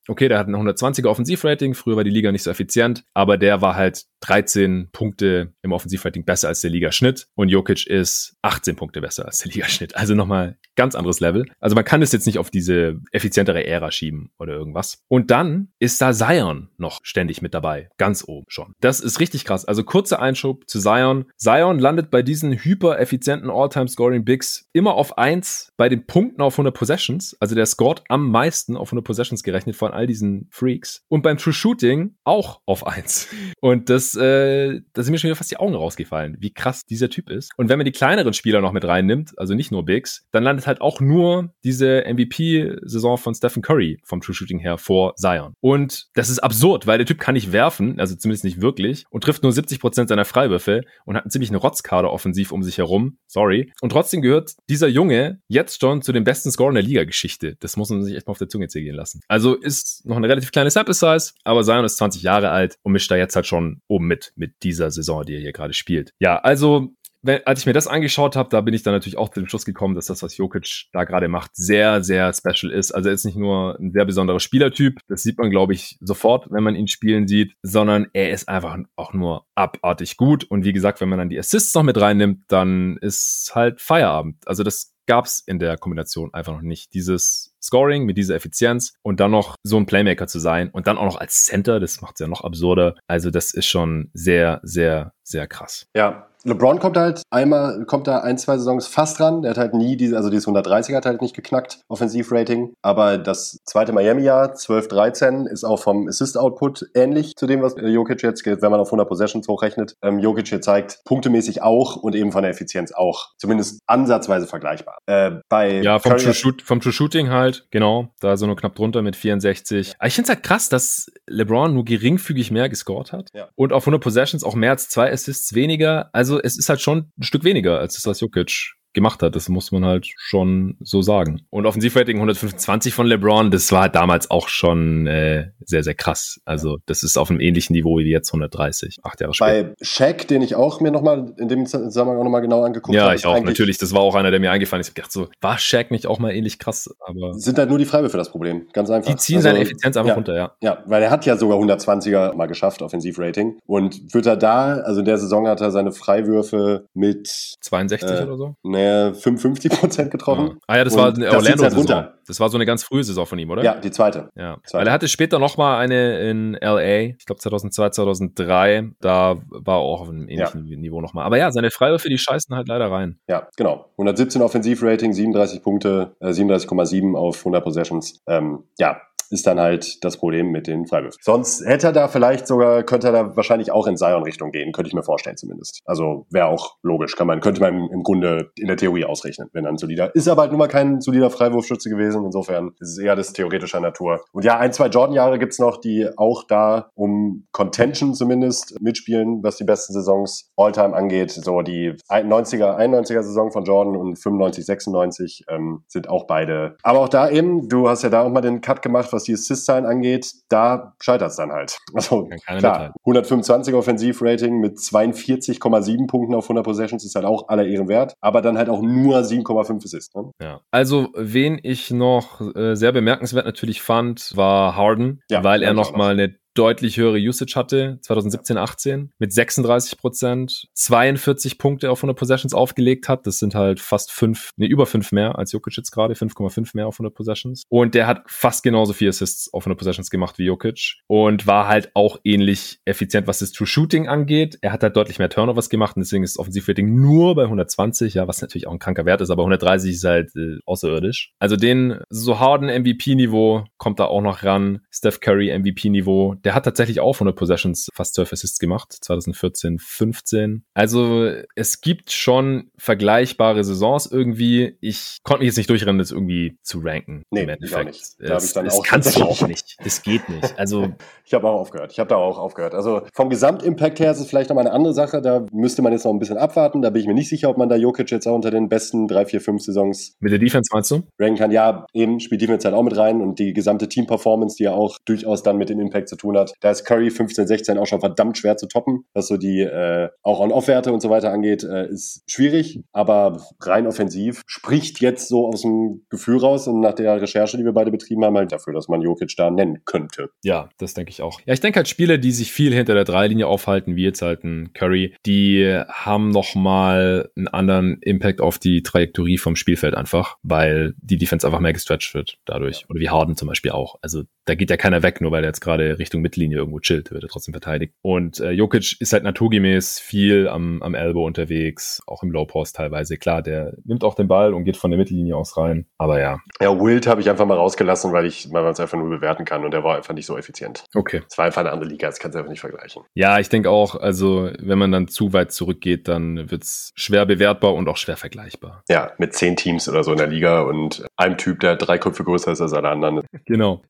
Okay, der hat ein 120er Offensivrating. Früher war die Liga nicht so effizient, aber der war halt 13 Punkte im Offensivrating besser als der Ligaschnitt und Jokic ist 18 Punkte besser als der Ligaschnitt. Also nochmal ganz anderes Level. Also man kann es jetzt nicht auf diese effizientere Ära schieben oder irgendwas. Und dann ist da Zion noch ständig mit dabei, ganz oben schon. Das ist richtig krass. Also kurzer Einschub zu Zion. Zion landet bei diesen hyper effizienten All-Time Scoring Bigs immer auf 1 bei den Punkten auf 100 Possessions. Also der scored am meisten auf 100 Possessions gerechnet von all diesen Freaks. Und beim True Shooting auch auf 1. Und das, äh, da sind mir schon wieder fast die Augen rausgefallen, wie krass dieser Typ ist. Und wenn man die kleineren Spieler noch mit reinnimmt, also nicht nur Bigs, dann landet halt auch nur diese MVP-Saison von Stephen Curry vom True Shooting her vor Zion. Und das ist absurd, weil der Typ kann nicht werfen, also zumindest nicht wirklich, und trifft nur 70 Prozent seiner Freiwürfe und hat einen ziemlich eine Rotzkader offensiv um sich herum. Sorry. Und trotzdem gehört dieser Junge jetzt schon zu den besten Scorern der Liga-Geschichte. Das muss man sich echt mal auf der Zunge zergehen lassen. Also ist noch eine relativ kleine Sample Size, aber Zion ist 20 Jahre alt und mischt da jetzt halt schon oben mit, mit dieser Saison, die er hier gerade spielt. Ja, also wenn, als ich mir das angeschaut habe, da bin ich dann natürlich auch zu dem Schluss gekommen, dass das, was Jokic da gerade macht, sehr, sehr special ist. Also er ist nicht nur ein sehr besonderer Spielertyp, das sieht man, glaube ich, sofort, wenn man ihn spielen sieht, sondern er ist einfach auch nur abartig gut. Und wie gesagt, wenn man dann die Assists noch mit reinnimmt, dann ist halt Feierabend. Also das gab es in der Kombination einfach noch nicht. Dieses Scoring mit dieser Effizienz und dann noch so ein Playmaker zu sein und dann auch noch als Center, das macht es ja noch absurder. Also das ist schon sehr, sehr, sehr krass. Ja, LeBron kommt halt einmal, kommt da ein, zwei Saisons fast ran. Der hat halt nie diese, also dieses 130 hat halt nicht geknackt, Offensivrating. Aber das zweite Miami-Jahr, 12-13, ist auch vom Assist-Output ähnlich zu dem, was Jokic jetzt, wenn man auf 100 Possessions hochrechnet, ähm, Jokic hier zeigt, punktemäßig auch und eben von der Effizienz auch. Zumindest ansatzweise vergleichbar. Äh, bei ja, vom True, Shoot, vom True Shooting halt, genau. Da so nur knapp drunter mit 64. Aber ich finde es halt krass, dass LeBron nur geringfügig mehr gescored hat. Ja. Und auf 100 Possessions auch mehr als zwei Assists weniger. Also also es ist halt schon ein Stück weniger als das, was Jokic gemacht hat. Das muss man halt schon so sagen. Und Offensivrating 125 von LeBron, das war halt damals auch schon äh, sehr, sehr krass. Also das ist auf einem ähnlichen Niveau wie jetzt 130, acht Jahre später. Bei Shaq, den ich auch mir nochmal in dem Zusammenhang auch nochmal genau angeguckt habe. Ja, ich auch, natürlich. Das war auch einer, der mir eingefallen ist. Ich habe gedacht so, war Shaq nicht auch mal ähnlich krass? Aber sind halt nur die Freiwürfe das Problem. Ganz einfach. Die ziehen also, seine Effizienz einfach ja, runter, ja. Ja, weil er hat ja sogar 120er mal geschafft, Offensivrating. Und wird er da, also in der Saison hat er seine Freiwürfe mit 62 äh, oder so? Naja, 55 Prozent getroffen. Ja. Ah ja, das war eine Orlando-Saison. Halt das war so eine ganz frühe Saison von ihm, oder? Ja, die zweite. Ja. Zweite. Weil er hatte später noch mal eine in LA, ich glaube 2002, 2003. Da war er auch auf einem ähnlichen ja. Niveau noch mal. Aber ja, seine Freiwürfe, die scheißen halt leider rein. Ja, genau. 117 Offensivrating, 37 Punkte, äh, 37,7 auf 100 Possessions. Ähm, ja, ist dann halt das Problem mit den Freiwürfen. Sonst hätte er da vielleicht sogar, könnte er da wahrscheinlich auch in Zion-Richtung gehen, könnte ich mir vorstellen zumindest. Also wäre auch logisch, kann man, könnte man im Grunde in der Theorie ausrechnen, wenn ein solider, ist aber halt nun mal kein solider Freiwurfschütze gewesen, insofern ist es eher das theoretischer Natur. Und ja, ein, zwei Jordan-Jahre gibt's noch, die auch da um Contention zumindest mitspielen, was die besten Saisons Alltime angeht. So die 90er, 91er Saison von Jordan und 95, 96 ähm, sind auch beide. Aber auch da eben, du hast ja da auch mal den Cut gemacht, was die Assist-Zahlen angeht, da scheitert es dann halt. Also klar, 125 Offensivrating mit 42,7 Punkten auf 100 Possessions ist halt auch aller Ehren wert, aber dann halt auch nur 7,5 Assists. Ne? Ja. Also wen ich noch äh, sehr bemerkenswert natürlich fand, war Harden, ja, weil er noch mal eine deutlich höhere Usage hatte, 2017, 18, mit 36 Prozent, 42 Punkte auf 100 Possessions aufgelegt hat. Das sind halt fast fünf, nee, über fünf mehr als Jokic jetzt gerade, 5,5 mehr auf 100 Possessions. Und der hat fast genauso viel Assists auf 100 Possessions gemacht wie Jokic und war halt auch ähnlich effizient, was das True Shooting angeht. Er hat halt deutlich mehr Turnovers gemacht und deswegen ist das Offensivrating nur bei 120, ja, was natürlich auch ein kranker Wert ist, aber 130 ist halt äh, außerirdisch. Also den so harten MVP-Niveau kommt da auch noch ran. Steph Curry MVP-Niveau Der hat tatsächlich auch 100 Possessions fast 12 Assists gemacht, 2014, 15. Also es gibt schon vergleichbare Saisons irgendwie. Ich konnte mich jetzt nicht durchrennen, das irgendwie zu ranken. Nee, im Endeffekt. nicht. Da das, ich dann das auch kannst du auch nicht. Das geht nicht. Also ich habe auch aufgehört. Ich habe da auch aufgehört. Also vom Gesamtimpact her ist es vielleicht nochmal eine andere Sache. Da müsste man jetzt noch ein bisschen abwarten. Da bin ich mir nicht sicher, ob man da Jokic jetzt auch unter den besten drei, vier, fünf Saisons mit der Defense meinst du? ranken kann. Ja, eben spielt Defense halt auch mit rein und die gesamte Team-Performance, die ja auch durchaus dann mit dem Impact zu tun hat. Da ist Curry 15, 16 auch schon verdammt schwer zu toppen, was so die äh, auch On-Off-Werte und so weiter angeht, äh, ist schwierig, aber rein offensiv spricht jetzt so aus dem Gefühl raus und nach der Recherche, die wir beide betrieben haben, halt dafür, dass man Jokic da nennen könnte. Ja, das denke ich auch. Ja, ich denke halt Spiele, die sich viel hinter der Dreilinie aufhalten, wie jetzt halt ein Curry, die haben nochmal einen anderen Impact auf die Trajektorie vom Spielfeld einfach, weil die Defense einfach mehr gestretched wird dadurch. Oder wie Harden zum Beispiel auch. Also da geht ja keiner weg, nur weil er jetzt gerade Richtung Mittellinie irgendwo chillt, wird er trotzdem verteidigt. Und äh, Jokic ist halt naturgemäß viel am, am Elbow unterwegs, auch im Low Post teilweise. Klar, der nimmt auch den Ball und geht von der Mittellinie aus rein. Aber ja. Ja, Wild habe ich einfach mal rausgelassen, weil ich mal es einfach nur bewerten kann und der war einfach nicht so effizient. Okay. Es war einfach eine andere Liga, das kannst du einfach nicht vergleichen. Ja, ich denke auch, also wenn man dann zu weit zurückgeht, dann wird es schwer bewertbar und auch schwer vergleichbar. Ja, mit zehn Teams oder so in der Liga und einem Typ, der drei Köpfe größer ist als alle anderen. Genau.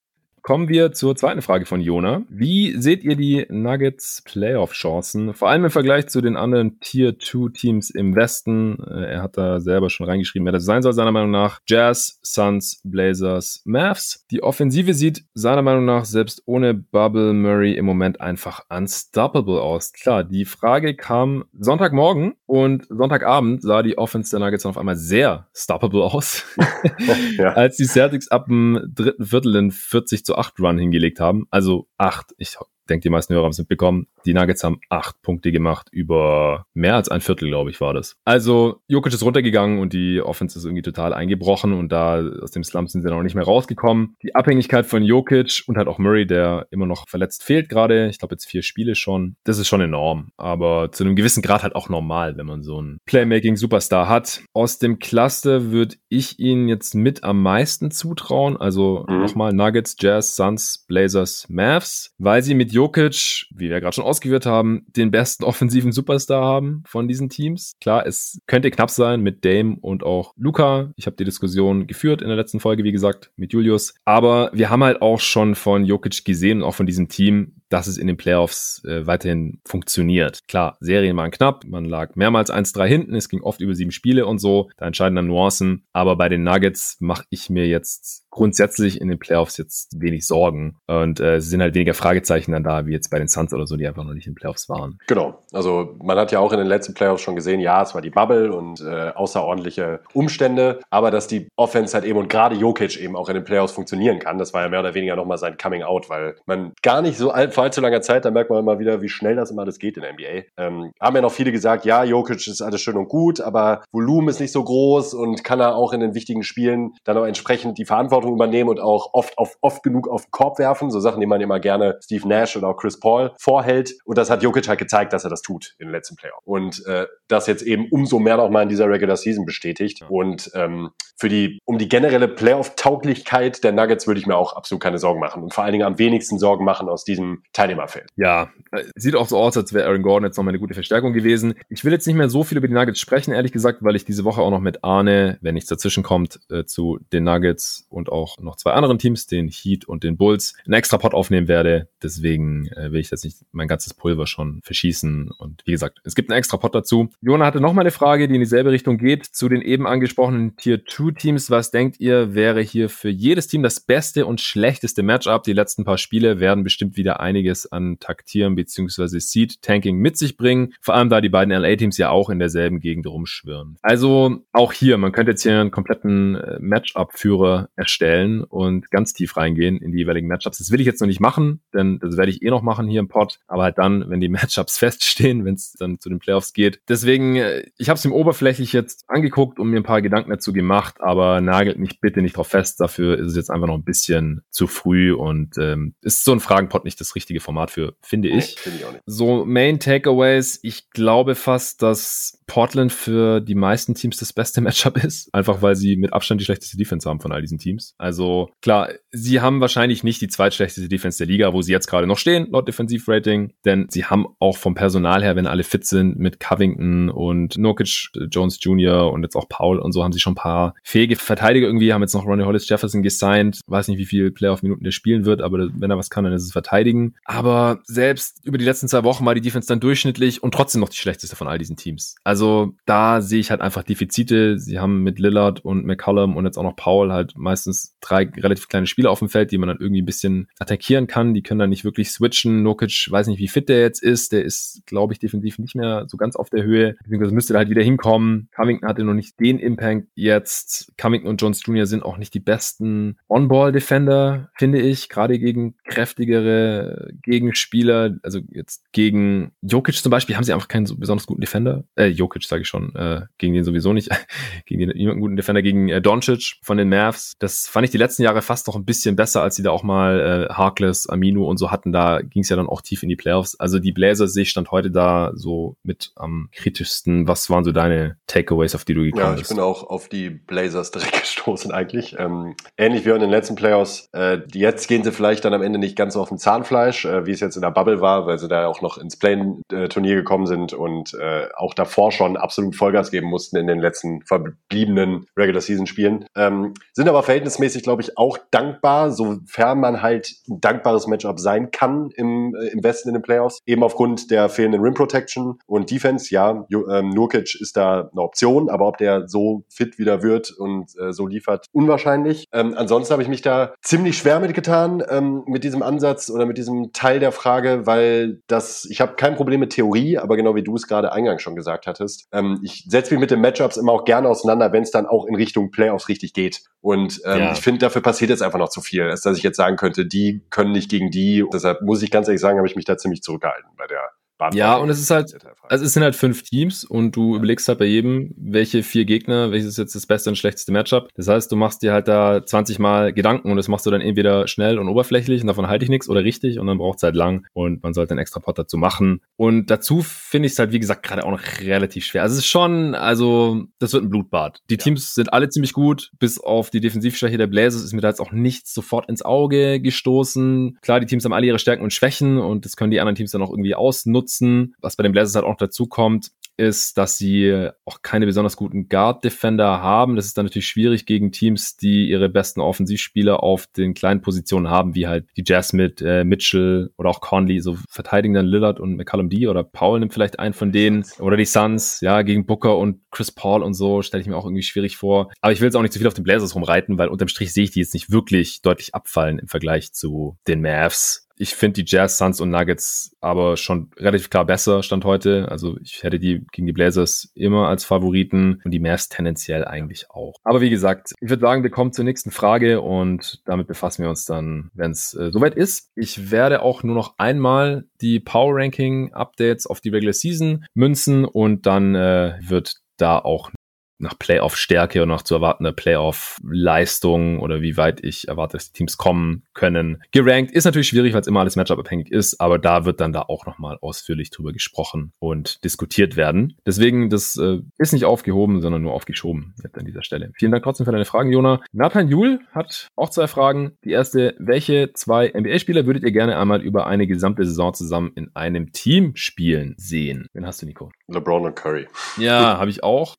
Kommen wir zur zweiten Frage von Jona. Wie seht ihr die Nuggets Playoff-Chancen? Vor allem im Vergleich zu den anderen Tier-2-Teams im Westen. Äh, er hat da selber schon reingeschrieben, wer das sein soll, seiner Meinung nach. Jazz, Suns, Blazers, Mavs. Die Offensive sieht seiner Meinung nach selbst ohne Bubble Murray im Moment einfach unstoppable aus. Klar, die Frage kam Sonntagmorgen und Sonntagabend sah die Offense der Nuggets auf einmal sehr stoppable aus. ja. Als die Celtics ab dem dritten Viertel in 40 zu 8 Run hingelegt haben. Also 8. Ich denke, die meisten Hörer haben es mitbekommen. Die Nuggets haben acht Punkte gemacht über mehr als ein Viertel, glaube ich, war das. Also Jokic ist runtergegangen und die Offense ist irgendwie total eingebrochen und da aus dem Slump sind sie noch nicht mehr rausgekommen. Die Abhängigkeit von Jokic und halt auch Murray, der immer noch verletzt fehlt gerade. Ich glaube jetzt vier Spiele schon. Das ist schon enorm. Aber zu einem gewissen Grad halt auch normal, wenn man so einen Playmaking-Superstar hat. Aus dem Cluster würde ich ihnen jetzt mit am meisten zutrauen. Also mhm. nochmal Nuggets, Jazz, Suns, Blazers, Mavs, weil sie mit Jokic, wie wir gerade schon ausgeführt haben, den besten offensiven Superstar haben von diesen Teams. Klar, es könnte knapp sein mit Dame und auch Luca. Ich habe die Diskussion geführt in der letzten Folge, wie gesagt, mit Julius. Aber wir haben halt auch schon von Jokic gesehen und auch von diesem Team, dass es in den Playoffs äh, weiterhin funktioniert. Klar, Serien waren knapp, man lag mehrmals 1-3 hinten, es ging oft über sieben Spiele und so, da entscheiden dann Nuancen. Aber bei den Nuggets mache ich mir jetzt grundsätzlich in den Playoffs jetzt wenig Sorgen. Und äh, es sind halt weniger Fragezeichen dann da, wie jetzt bei den Suns oder so, die einfach noch nicht in den Playoffs waren. Genau. Also man hat ja auch in den letzten Playoffs schon gesehen, ja, es war die Bubble und äh, außerordentliche Umstände, aber dass die Offense halt eben und gerade Jokic eben auch in den Playoffs funktionieren kann, das war ja mehr oder weniger nochmal sein Coming Out, weil man gar nicht so alt, vor allzu langer Zeit, da merkt man immer wieder, wie schnell das immer alles geht in der NBA. Ähm, haben ja noch viele gesagt, ja, Jokic ist alles schön und gut, aber Volumen ist nicht so groß und kann er auch in den wichtigen Spielen dann auch entsprechend die Verantwortung übernehmen und auch oft, auf, oft genug auf den Korb werfen. So Sachen, die man immer gerne Steve Nash oder auch Chris Paul vorhält. Und das hat Jokic halt gezeigt, dass er das tut in den letzten Playoff. Und äh, das jetzt eben umso mehr noch mal in dieser Regular Season bestätigt. Und ähm, für die, um die generelle Playoff-Tauglichkeit der Nuggets würde ich mir auch absolut keine Sorgen machen. Und vor allen Dingen am wenigsten Sorgen machen aus diesem Teilnehmerfeld. Ja, äh, sieht auch so aus, als wäre Aaron Gordon jetzt nochmal eine gute Verstärkung gewesen. Ich will jetzt nicht mehr so viel über die Nuggets sprechen, ehrlich gesagt, weil ich diese Woche auch noch mit Arne, wenn nichts dazwischen kommt, äh, zu den Nuggets und auch noch zwei anderen Teams, den Heat und den Bulls, einen extra Pot aufnehmen werde. Deswegen äh, will ich jetzt nicht mein ganzes Pulver schon verschießen. Und wie gesagt, es gibt einen extra Pot dazu. Jona hatte nochmal eine Frage, die in dieselbe Richtung geht, zu den eben angesprochenen Tier 2 Teams. Was denkt ihr, wäre hier für jedes Team das beste und schlechteste Matchup? Die letzten paar Spiele werden bestimmt wieder einiges an Taktieren bzw. Seed-Tanking mit sich bringen. Vor allem, da die beiden LA-Teams ja auch in derselben Gegend rumschwirren. Also auch hier, man könnte jetzt hier einen kompletten äh, Matchup-Führer erstellen und ganz tief reingehen in die jeweiligen Matchups. Das will ich jetzt noch nicht machen, denn das werde ich eh noch machen hier im Pod. Aber halt dann, wenn die Matchups feststehen, wenn es dann zu den Playoffs geht. Deswegen äh, ich habe es ihm oberflächlich jetzt angeguckt und mir ein paar Gedanken dazu gemacht, aber nagelt mich bitte nicht drauf fest. Dafür ist es jetzt einfach noch ein bisschen zu früh und ähm, ist so ein Fragenpot nicht das richtige Format für, finde ich. Nee, find ich auch nicht. So Main Takeaways, ich glaube fast, dass Portland für die meisten Teams das beste Matchup ist, einfach weil sie mit Abstand die schlechteste Defense haben von all diesen Teams. Also klar, sie haben wahrscheinlich nicht die zweitschlechteste Defense der Liga, wo sie jetzt gerade noch stehen, laut Defensivrating, denn sie haben auch vom Personal her, wenn alle fit sind, mit Covington und Nurkic, Jones Jr. und jetzt auch Paul und so, haben sie schon ein paar fähige Verteidiger irgendwie, haben jetzt noch Ronnie Hollis Jefferson gesigned, weiß nicht, wie viel Playoff-Minuten der spielen wird, aber wenn er was kann, dann ist es verteidigen. Aber selbst über die letzten zwei Wochen war die Defense dann durchschnittlich und trotzdem noch die schlechteste von all diesen Teams. Also da sehe ich halt einfach Defizite. Sie haben mit Lillard und McCollum und jetzt auch noch Paul halt meistens drei relativ kleine Spieler auf dem Feld, die man dann irgendwie ein bisschen attackieren kann. Die können dann nicht wirklich switchen. Nokic weiß nicht, wie fit der jetzt ist. Der ist, glaube ich, definitiv nicht mehr so ganz auf der Höhe. Beziehungsweise müsste da halt wieder hinkommen. Covington hatte noch nicht den Impact jetzt. Covington und Jones Jr. sind auch nicht die besten On-Ball-Defender, finde ich. Gerade gegen kräftigere Gegenspieler. Also jetzt gegen Jokic zum Beispiel haben sie einfach keinen so besonders guten Defender. Äh, Jokic sage ich schon. Äh, gegen den sowieso nicht. gegen den jemanden guten Defender. Gegen äh, Doncic von den Mavs. Das fand ich die letzten Jahre fast noch ein bisschen besser, als sie da auch mal äh, Harkless, Amino und so hatten. Da ging es ja dann auch tief in die Playoffs. Also die Blazers sehe ich stand heute da so mit am kritischsten. Was waren so deine Takeaways, auf die du gekommen bist? Ja, ich bin auch auf die Blazers direkt gestoßen eigentlich. Ähm, ähnlich wie in den letzten Playoffs. Äh, jetzt gehen sie vielleicht dann am Ende nicht ganz so auf dem Zahnfleisch, äh, wie es jetzt in der Bubble war, weil sie da auch noch ins Play-Turnier gekommen sind und äh, auch davor schon absolut Vollgas geben mussten in den letzten verbliebenen Regular-Season-Spielen. Ähm, sind aber verhältnismäßig, glaube ich, auch dankbar, sofern man halt ein dankbares Matchup sein kann im, äh, im Westen in den Playoffs. Eben aufgrund der fehlenden Rim Protection und Defense. Ja, ähm, Nurkic ist da eine Option, aber ob der so fit wieder wird und äh, so liefert, unwahrscheinlich. Ähm, ansonsten habe ich mich da ziemlich schwer mitgetan ähm, mit diesem Ansatz oder mit diesem Teil der Frage, weil das, ich habe kein Problem mit Theorie, aber genau wie du es gerade eingangs schon gesagt hattest, ähm, ich setze mich mit den Matchups immer auch gerne auseinander, wenn es dann auch in Richtung Playoffs richtig geht. Und ähm, ja. ich finde, dafür passiert jetzt einfach noch zu viel, als dass ich jetzt sagen könnte, die können nicht gegen die. Deshalb muss ich ganz ehrlich sagen, habe ich mich da ziemlich zurückgehalten bei der ja, und es ist halt, also es sind halt fünf Teams und du überlegst halt bei jedem, welche vier Gegner, welches ist jetzt das beste und schlechteste Matchup. Das heißt, du machst dir halt da 20 Mal Gedanken und das machst du dann entweder schnell und oberflächlich und davon halte ich nichts oder richtig und dann braucht es halt lang und man sollte einen extra Pot dazu machen. Und dazu finde ich es halt, wie gesagt, gerade auch noch relativ schwer. Also es ist schon, also das wird ein Blutbad. Die ja. Teams sind alle ziemlich gut, bis auf die Defensivschwäche der Blazers ist mir da jetzt auch nichts sofort ins Auge gestoßen. Klar, die Teams haben alle ihre Stärken und Schwächen und das können die anderen Teams dann auch irgendwie ausnutzen nutzen. Was bei den Blazers halt auch dazu kommt, ist, dass sie auch keine besonders guten Guard-Defender haben. Das ist dann natürlich schwierig gegen Teams, die ihre besten Offensivspieler auf den kleinen Positionen haben, wie halt die Jazz mit äh, Mitchell oder auch Conley. So verteidigen dann Lillard und McCallum D oder Paul nimmt vielleicht einen von denen. Oder die Suns, ja, gegen Booker und Chris Paul und so stelle ich mir auch irgendwie schwierig vor. Aber ich will jetzt auch nicht zu viel auf den Blazers rumreiten, weil unterm Strich sehe ich die jetzt nicht wirklich deutlich abfallen im Vergleich zu den Mavs ich finde die Jazz, Suns und Nuggets aber schon relativ klar besser Stand heute. Also ich hätte die gegen die Blazers immer als Favoriten und die Mavs tendenziell eigentlich auch. Aber wie gesagt, ich würde sagen, wir kommen zur nächsten Frage und damit befassen wir uns dann, wenn es äh, soweit ist. Ich werde auch nur noch einmal die Power Ranking Updates auf die Regular Season münzen und dann äh, wird da auch nach Playoff-Stärke und nach zu erwartender Playoff-Leistung oder wie weit ich erwarte, dass die Teams kommen können. Gerankt ist natürlich schwierig, weil es immer alles Matchup-abhängig ist, aber da wird dann da auch nochmal ausführlich drüber gesprochen und diskutiert werden. Deswegen, das äh, ist nicht aufgehoben, sondern nur aufgeschoben jetzt an dieser Stelle. Vielen Dank trotzdem für deine Fragen, Jona. Nathan Jul hat auch zwei Fragen. Die erste, welche zwei NBA-Spieler würdet ihr gerne einmal über eine gesamte Saison zusammen in einem Team spielen sehen? Wen hast du, Nico? LeBron und Curry. Ja, habe ich auch.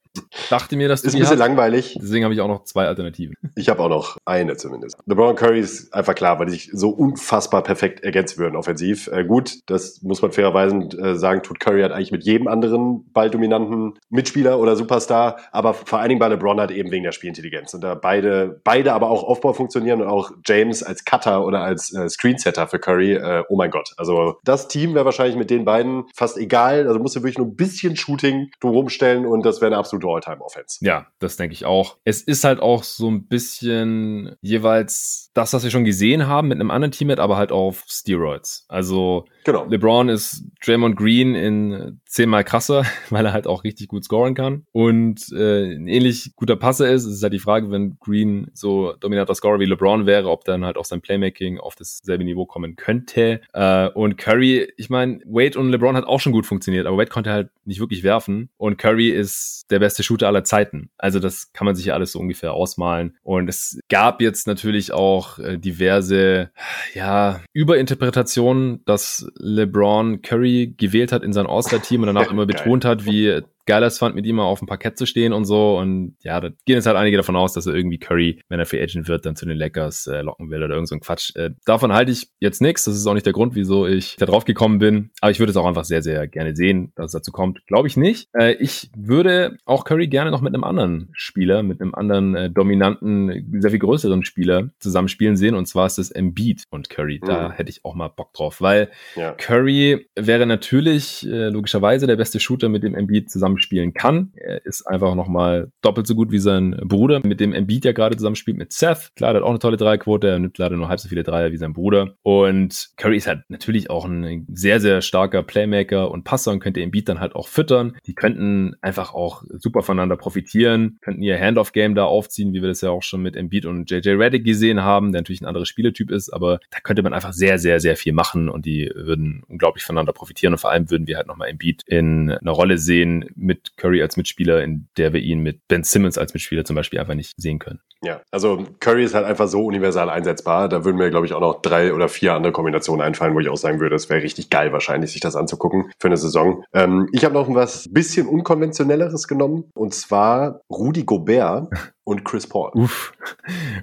Dachte mir, dass du ist ein bisschen hast. langweilig. Deswegen habe ich auch noch zwei Alternativen. Ich habe auch noch eine zumindest. LeBron Curry ist einfach klar, weil die sich so unfassbar perfekt ergänzen würden offensiv. Äh, gut, das muss man fairerweise äh, sagen, tut Curry halt eigentlich mit jedem anderen balldominanten Mitspieler oder Superstar, aber vor allen Dingen bei LeBron halt eben wegen der Spielintelligenz. Und da beide, beide aber auch Aufbau funktionieren und auch James als Cutter oder als äh, Screensetter für Curry, äh, oh mein Gott. Also das Team wäre wahrscheinlich mit den beiden fast egal. Also musst du wirklich nur ein bisschen Shooting drumherum stellen und das wäre eine absolute Alltime-Offense. Ja, das denke ich auch. Es ist halt auch so ein bisschen jeweils das, was wir schon gesehen haben mit einem anderen Teammate, aber halt auf Steroids. Also genau. LeBron ist Draymond Green in zehnmal krasser, weil er halt auch richtig gut scoren kann und äh, ein ähnlich guter Passer ist. Es ist halt die Frage, wenn Green so dominanter Scorer wie LeBron wäre, ob dann halt auch sein Playmaking auf dasselbe Niveau kommen könnte. Äh, und Curry, ich meine, Wade und LeBron hat auch schon gut funktioniert, aber Wade konnte halt nicht wirklich werfen und Curry ist der beste Shooter aller Zeiten. Also das kann man sich ja alles so ungefähr ausmalen. Und es gab jetzt natürlich auch äh, diverse, ja, Überinterpretationen, dass LeBron Curry gewählt hat in sein All-Star-Team und danach immer betont hat, wie geil es fand, mit ihm mal auf dem Parkett zu stehen und so. Und ja, da gehen jetzt halt einige davon aus, dass er irgendwie Curry, wenn er Free Agent wird, dann zu den Lakers äh, locken will oder irgend so ein Quatsch. Äh, davon halte ich jetzt nichts. Das ist auch nicht der Grund, wieso ich da drauf gekommen bin. Aber ich würde es auch einfach sehr, sehr gerne sehen, dass es dazu kommt. Glaube ich nicht. Äh, ich würde auch Curry gerne noch mit einem anderen Spieler, mit einem anderen äh, dominanten, sehr viel größeren Spieler zusammenspielen sehen. Und zwar ist das Embiid und Curry. Da mhm. hätte ich auch mal Bock drauf, weil ja. Curry wäre natürlich äh, logischerweise der beste Shooter, mit dem Embiid zusammen spielen kann. Er ist einfach nochmal doppelt so gut wie sein Bruder, mit dem Embiid ja gerade zusammenspielt mit Seth. Klar, der hat auch eine tolle Dreierquote, er nimmt leider nur halb so viele Dreier wie sein Bruder. Und Curry ist halt natürlich auch ein sehr, sehr starker Playmaker und Passer und könnte Embiid dann halt auch füttern. Die könnten einfach auch super voneinander profitieren, könnten ihr Handoff-Game da aufziehen, wie wir das ja auch schon mit Embiid und JJ Reddick gesehen haben, der natürlich ein anderer Spielertyp ist, aber da könnte man einfach sehr, sehr, sehr viel machen und die würden unglaublich voneinander profitieren und vor allem würden wir halt nochmal Embiid in einer Rolle sehen, mit Curry als Mitspieler, in der wir ihn mit Ben Simmons als Mitspieler zum Beispiel einfach nicht sehen können. Ja, also Curry ist halt einfach so universal einsetzbar. Da würden mir, glaube ich, auch noch drei oder vier andere Kombinationen einfallen, wo ich auch sagen würde, es wäre richtig geil wahrscheinlich, sich das anzugucken für eine Saison. Ähm, ich habe noch was bisschen unkonventionelleres genommen und zwar Rudi Gobert und Chris Paul. Uff.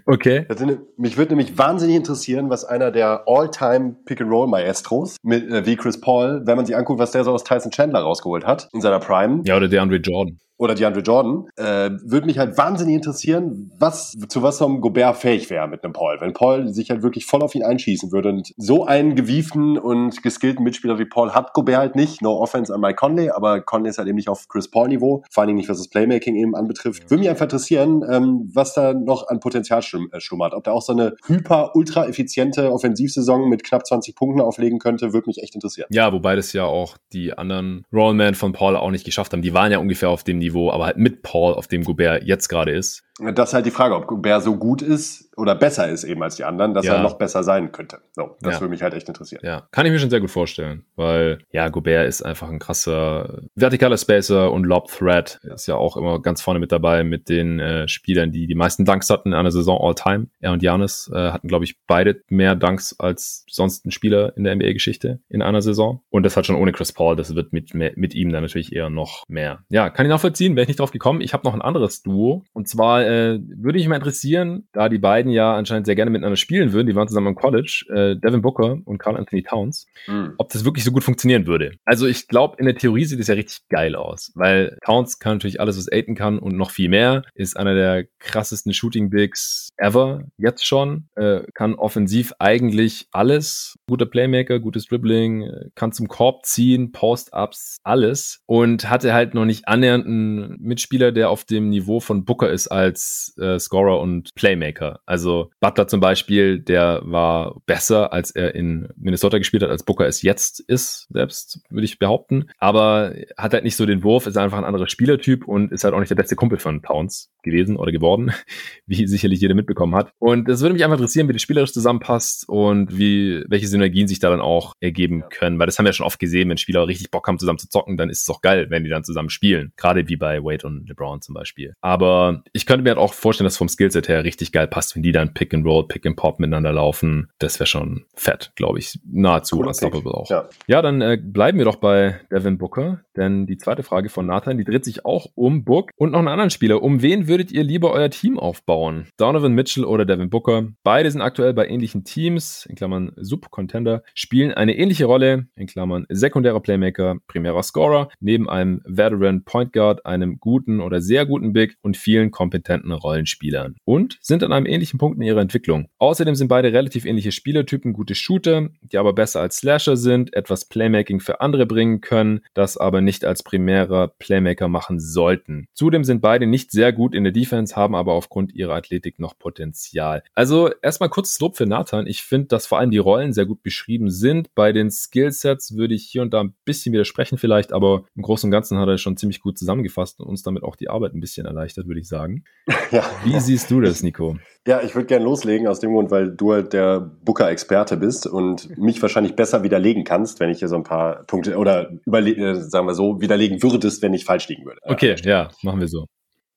Okay. Ne, mich würde nämlich wahnsinnig interessieren, was einer der All-Time Pick-and-Roll-Maestros mit äh, wie Chris Paul, wenn man sich anguckt, was der so aus Tyson Chandler rausgeholt hat in seiner Prime. Ja, oder der Andre Jordan oder DeAndre Jordan, äh, würde mich halt wahnsinnig interessieren, was zu was so ein Gobert fähig wäre mit einem Paul. Wenn Paul sich halt wirklich voll auf ihn einschießen würde und so einen gewieften und geskillten Mitspieler wie Paul hat Gobert halt nicht. No offense an Mike Conley, aber Conley ist halt eben nicht auf Chris Paul Niveau, vor allen Dingen nicht was das Playmaking eben anbetrifft. Würde mich einfach interessieren, ähm, was da noch an Potenzial äh, schlummert. Ob da auch so eine hyper ultra effiziente Offensivsaison mit knapp 20 Punkten auflegen könnte, würde mich echt interessieren. Ja, wobei das ja auch die anderen Rollman von Paul auch nicht geschafft haben. Die waren ja ungefähr auf dem Niveau, aber halt mit Paul, auf dem Gobert jetzt gerade ist. Das ist halt die Frage, ob Gobert so gut ist oder besser ist eben als die anderen, dass ja. er noch besser sein könnte. So, das ja. würde mich halt echt interessieren. Ja, kann ich mir schon sehr gut vorstellen, weil ja, Gobert ist einfach ein krasser vertikaler Spacer und Lob Threat ist ja auch immer ganz vorne mit dabei mit den äh, Spielern, die die meisten Dunks hatten in einer Saison all time. Er und Janis äh, hatten, glaube ich, beide mehr Dunks als sonst ein Spieler in der NBA-Geschichte in einer Saison. Und das hat schon ohne Chris Paul, das wird mit, mit ihm dann natürlich eher noch mehr. Ja, kann ich nachvollziehen, wäre ich nicht drauf gekommen. Ich habe noch ein anderes Duo und zwar äh, würde mich mal interessieren, da die beiden ja anscheinend sehr gerne miteinander spielen würden, die waren zusammen im College, äh, Devin Booker und Carl Anthony Towns, mhm. ob das wirklich so gut funktionieren würde. Also ich glaube, in der Theorie sieht es ja richtig geil aus, weil Towns kann natürlich alles, was Aiden kann und noch viel mehr, ist einer der krassesten Shooting Bigs ever, jetzt schon, äh, kann offensiv eigentlich alles, guter Playmaker, gutes Dribbling, äh, kann zum Korb ziehen, Post-Ups, alles und hatte halt noch nicht annähernd einen Mitspieler, der auf dem Niveau von Booker ist ist als äh, Scorer und Playmaker. Also Butler zum Beispiel, der war besser, als er in Minnesota gespielt hat, als Booker es jetzt ist, selbst würde ich behaupten. Aber hat halt nicht so den Wurf, ist einfach ein anderer Spielertyp und ist halt auch nicht der beste Kumpel von Towns gewesen oder geworden, wie sicherlich jeder mitbekommen hat. Und es würde mich einfach interessieren, wie das spielerisch zusammenpasst und wie, welche Synergien sich da dann auch ergeben können. Weil das haben wir ja schon oft gesehen, wenn Spieler richtig Bock haben, zusammen zu zocken, dann ist es auch geil, wenn die dann zusammen spielen. Gerade wie bei Wade und LeBron zum Beispiel. Aber ich könnte mir halt auch vorstellen, dass vom Skillset her richtig geil passt, wenn die dann Pick and Roll, Pick and Pop miteinander laufen. Das wäre schon fett, glaube ich. Nahezu Cooler unstoppable Pick. auch. Ja, ja dann äh, bleiben wir doch bei Devin Booker, denn die zweite Frage von Nathan, die dreht sich auch um Book und noch einen anderen Spieler. Um wen würdet ihr lieber euer Team aufbauen? Donovan Mitchell oder Devin Booker? Beide sind aktuell bei ähnlichen Teams, in Klammern Sub-Contender, spielen eine ähnliche Rolle, in Klammern sekundärer Playmaker, primärer Scorer, neben einem Veteran Point Guard, einem guten oder sehr guten Big und vielen kompetenten kompetenten Rollenspielern und sind an einem ähnlichen Punkt in ihrer Entwicklung. Außerdem sind beide relativ ähnliche Spielertypen, gute Shooter, die aber besser als Slasher sind, etwas Playmaking für andere bringen können, das aber nicht als primärer Playmaker machen sollten. Zudem sind beide nicht sehr gut in der Defense, haben aber aufgrund ihrer Athletik noch Potenzial. Also erstmal kurzes Lob für Nathan. Ich finde, dass vor allem die Rollen sehr gut beschrieben sind. Bei den Skillsets würde ich hier und da ein bisschen widersprechen vielleicht, aber im Großen und Ganzen hat er schon ziemlich gut zusammengefasst und uns damit auch die Arbeit ein bisschen erleichtert, würde ich sagen. Ja. Wie siehst du das, Nico? Ja, ich würde gerne loslegen aus dem Grund, weil du halt der Booker-Experte bist und mich wahrscheinlich besser widerlegen kannst, wenn ich hier so ein paar Punkte oder überle äh, sagen wir so, widerlegen würdest, wenn ich falsch liegen würde. Okay, ja, machen wir so.